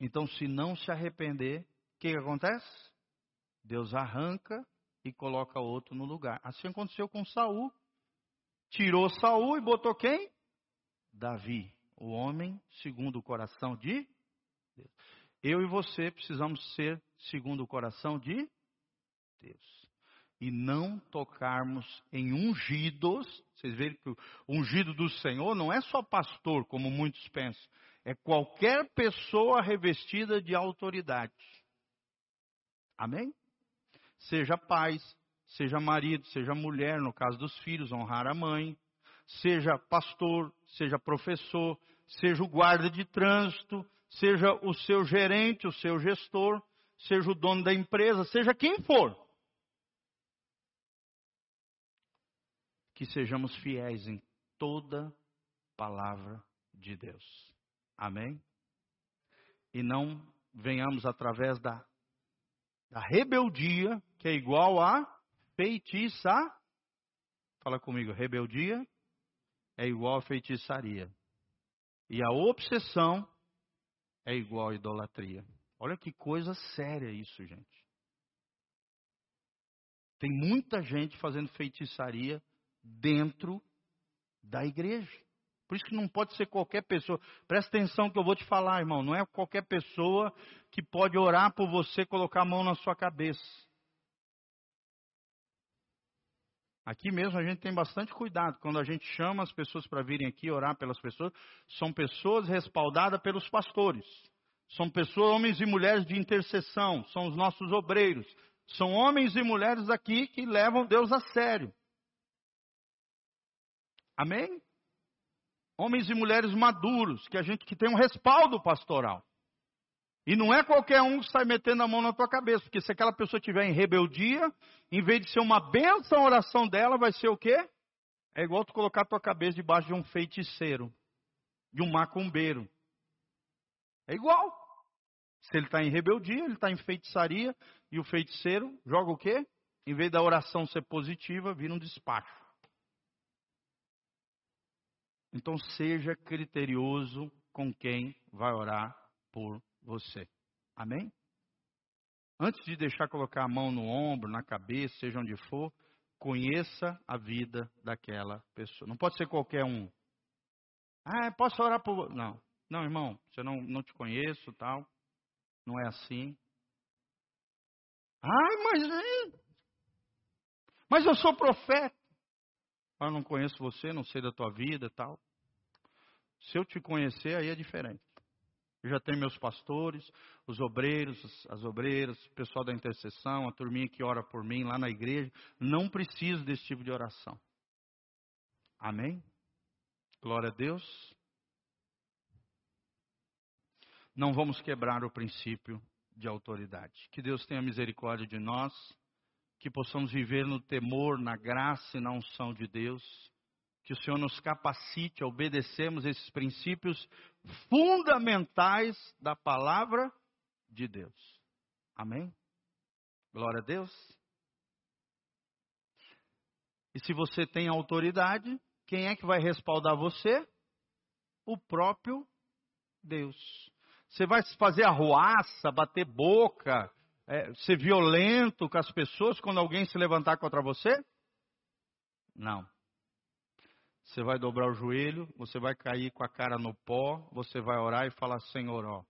Então, se não se arrepender, o que, que acontece? Deus arranca e coloca outro no lugar. Assim aconteceu com Saul. Tirou Saul e botou quem? Davi, o homem segundo o coração de Deus. Eu e você precisamos ser segundo o coração de Deus. E não tocarmos em ungidos. Vocês veem que o ungido do Senhor não é só pastor, como muitos pensam. É qualquer pessoa revestida de autoridade. Amém? Seja pais, seja marido, seja mulher, no caso dos filhos, honrar a mãe, seja pastor, seja professor, seja o guarda de trânsito, seja o seu gerente, o seu gestor, seja o dono da empresa, seja quem for. Que sejamos fiéis em toda palavra de Deus. Amém? E não venhamos através da, da rebeldia, que é igual a feitiça. Fala comigo, rebeldia é igual a feitiçaria. E a obsessão é igual a idolatria. Olha que coisa séria isso, gente. Tem muita gente fazendo feitiçaria dentro da igreja. Por isso que não pode ser qualquer pessoa. Presta atenção que eu vou te falar, irmão. Não é qualquer pessoa que pode orar por você, colocar a mão na sua cabeça. Aqui mesmo a gente tem bastante cuidado. Quando a gente chama as pessoas para virem aqui orar pelas pessoas, são pessoas respaldadas pelos pastores. São pessoas, homens e mulheres de intercessão, são os nossos obreiros. São homens e mulheres aqui que levam Deus a sério. Amém? Homens e mulheres maduros, que a gente que tem um respaldo pastoral. E não é qualquer um que sai metendo a mão na tua cabeça, porque se aquela pessoa estiver em rebeldia, em vez de ser uma bênção a oração dela, vai ser o quê? É igual tu colocar a tua cabeça debaixo de um feiticeiro, de um macumbeiro. É igual. Se ele está em rebeldia, ele está em feitiçaria, e o feiticeiro joga o quê? Em vez da oração ser positiva, vira um despacho. Então seja criterioso com quem vai orar por você. Amém? Antes de deixar colocar a mão no ombro, na cabeça, seja onde for, conheça a vida daquela pessoa. Não pode ser qualquer um. Ah, posso orar por. Não, não, irmão, você não, não te conheço, tal. Não é assim. Ai, mas. Mas eu sou profeta. Eu não conheço você, não sei da tua vida, tal. Se eu te conhecer, aí é diferente. Eu já tenho meus pastores, os obreiros, as obreiras, o pessoal da intercessão, a turminha que ora por mim lá na igreja. Não preciso desse tipo de oração. Amém? Glória a Deus. Não vamos quebrar o princípio de autoridade. Que Deus tenha misericórdia de nós, que possamos viver no temor, na graça e na unção de Deus que o Senhor nos capacite a obedecermos esses princípios fundamentais da palavra de Deus. Amém? Glória a Deus. E se você tem autoridade, quem é que vai respaldar você? O próprio Deus. Você vai fazer arruaça, bater boca, é, ser violento com as pessoas quando alguém se levantar contra você? Não. Você vai dobrar o joelho, você vai cair com a cara no pó, você vai orar e falar: Senhor, ó,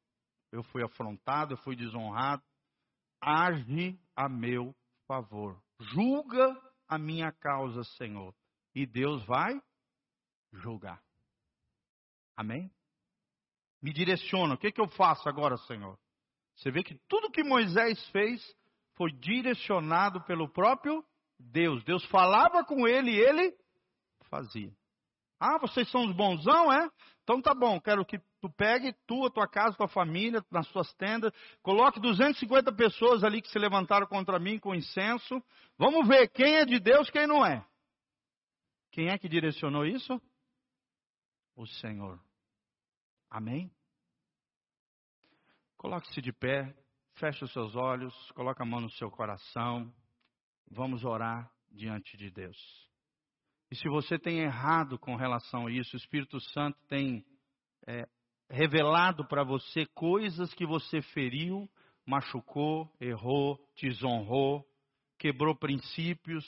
eu fui afrontado, eu fui desonrado, age a meu favor, julga a minha causa, Senhor, e Deus vai julgar. Amém? Me direciona, o que, que eu faço agora, Senhor? Você vê que tudo que Moisés fez foi direcionado pelo próprio Deus. Deus falava com ele e ele fazia. Ah, vocês são os bonzão, é? Então tá bom, quero que tu pegue tu, a tua casa, tua família, nas suas tendas, coloque 250 pessoas ali que se levantaram contra mim com incenso. Vamos ver quem é de Deus, quem não é. Quem é que direcionou isso? O Senhor. Amém? Coloque-se de pé, feche os seus olhos, coloque a mão no seu coração. Vamos orar diante de Deus. E se você tem errado com relação a isso, o Espírito Santo tem é, revelado para você coisas que você feriu, machucou, errou, desonrou, quebrou princípios.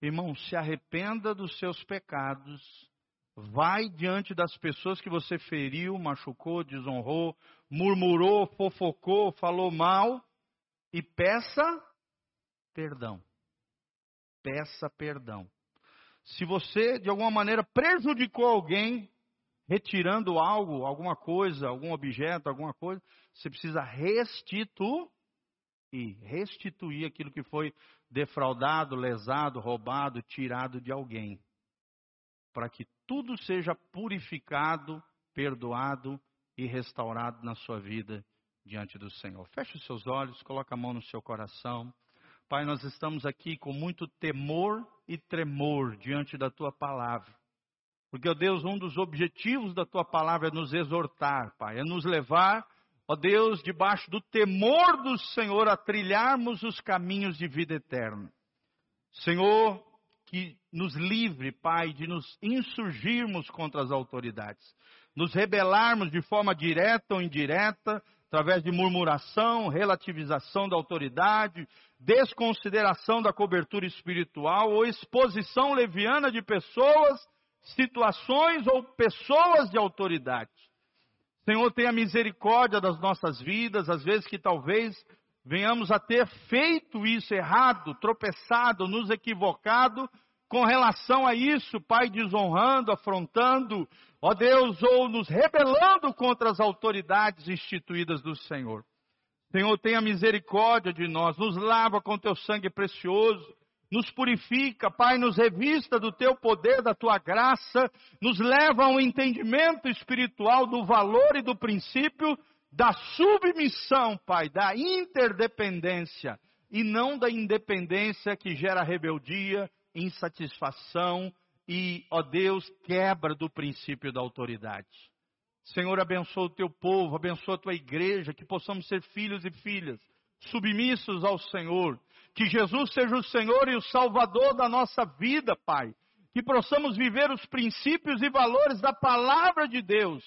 Irmão, se arrependa dos seus pecados. Vai diante das pessoas que você feriu, machucou, desonrou, murmurou, fofocou, falou mal e peça perdão. Peça perdão. Se você, de alguma maneira, prejudicou alguém, retirando algo, alguma coisa, algum objeto, alguma coisa, você precisa restituir. Restituir aquilo que foi defraudado, lesado, roubado, tirado de alguém. Para que tudo seja purificado, perdoado e restaurado na sua vida diante do Senhor. Feche os seus olhos, coloque a mão no seu coração. Pai, nós estamos aqui com muito temor e tremor diante da tua palavra. Porque, ó Deus, um dos objetivos da tua palavra é nos exortar, Pai, é nos levar, ó Deus, debaixo do temor do Senhor, a trilharmos os caminhos de vida eterna. Senhor, que nos livre, Pai, de nos insurgirmos contra as autoridades, nos rebelarmos de forma direta ou indireta, através de murmuração, relativização da autoridade, desconsideração da cobertura espiritual ou exposição leviana de pessoas, situações ou pessoas de autoridade. Senhor, tenha misericórdia das nossas vidas, às vezes que talvez venhamos a ter feito isso errado, tropeçado, nos equivocado com relação a isso, Pai, desonrando, afrontando, ó Deus, ou nos rebelando contra as autoridades instituídas do Senhor. Senhor, tenha misericórdia de nós, nos lava com teu sangue precioso, nos purifica, Pai, nos revista do teu poder, da tua graça, nos leva a um entendimento espiritual do valor e do princípio da submissão, Pai, da interdependência e não da independência que gera rebeldia, insatisfação e, ó Deus, quebra do princípio da autoridade. Senhor, abençoa o teu povo, abençoa a tua igreja, que possamos ser filhos e filhas submissos ao Senhor. Que Jesus seja o Senhor e o Salvador da nossa vida, Pai. Que possamos viver os princípios e valores da palavra de Deus.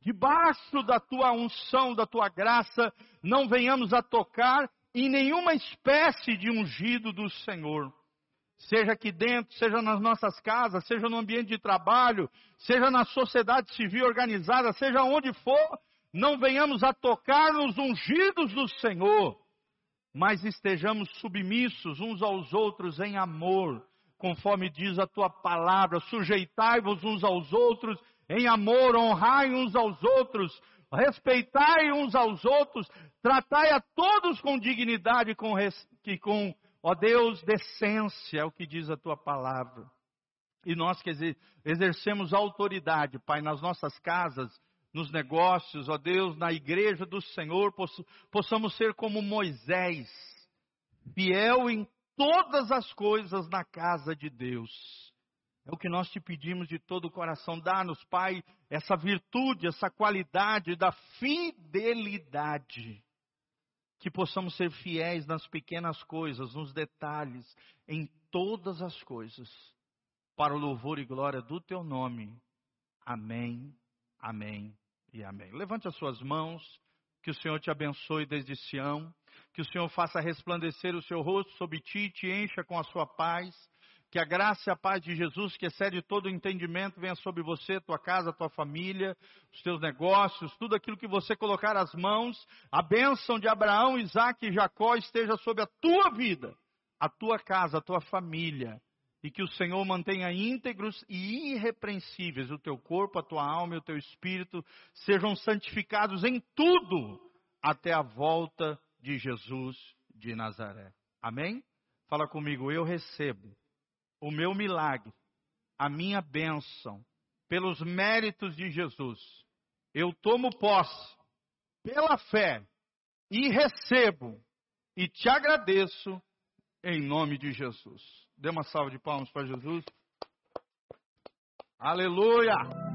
Debaixo da tua unção, da tua graça, não venhamos a tocar em nenhuma espécie de ungido do Senhor seja aqui dentro, seja nas nossas casas, seja no ambiente de trabalho, seja na sociedade civil organizada, seja onde for, não venhamos a tocar nos ungidos do Senhor, mas estejamos submissos uns aos outros em amor, conforme diz a tua palavra, sujeitai-vos uns aos outros em amor, honrai uns aos outros, respeitai uns aos outros, tratai a todos com dignidade com, e com Ó Deus, decência é o que diz a tua palavra. E nós que exercemos autoridade, Pai, nas nossas casas, nos negócios, ó Deus, na igreja do Senhor, possamos ser como Moisés, fiel em todas as coisas na casa de Deus. É o que nós te pedimos de todo o coração. Dá-nos, Pai, essa virtude, essa qualidade da fidelidade que possamos ser fiéis nas pequenas coisas, nos detalhes, em todas as coisas, para o louvor e glória do teu nome. Amém, amém e amém. Levante as suas mãos, que o Senhor te abençoe desde Sião, que o Senhor faça resplandecer o seu rosto sobre ti e te encha com a sua paz. Que a graça e a paz de Jesus, que excede todo o entendimento, venha sobre você, tua casa, tua família, os teus negócios, tudo aquilo que você colocar as mãos. A bênção de Abraão, Isaac e Jacó esteja sobre a tua vida, a tua casa, a tua família. E que o Senhor mantenha íntegros e irrepreensíveis o teu corpo, a tua alma e o teu espírito, sejam santificados em tudo até a volta de Jesus de Nazaré. Amém? Fala comigo, eu recebo o meu milagre, a minha bênção, pelos méritos de Jesus. Eu tomo posse pela fé e recebo e te agradeço em nome de Jesus. Dê uma salva de palmas para Jesus. Aleluia!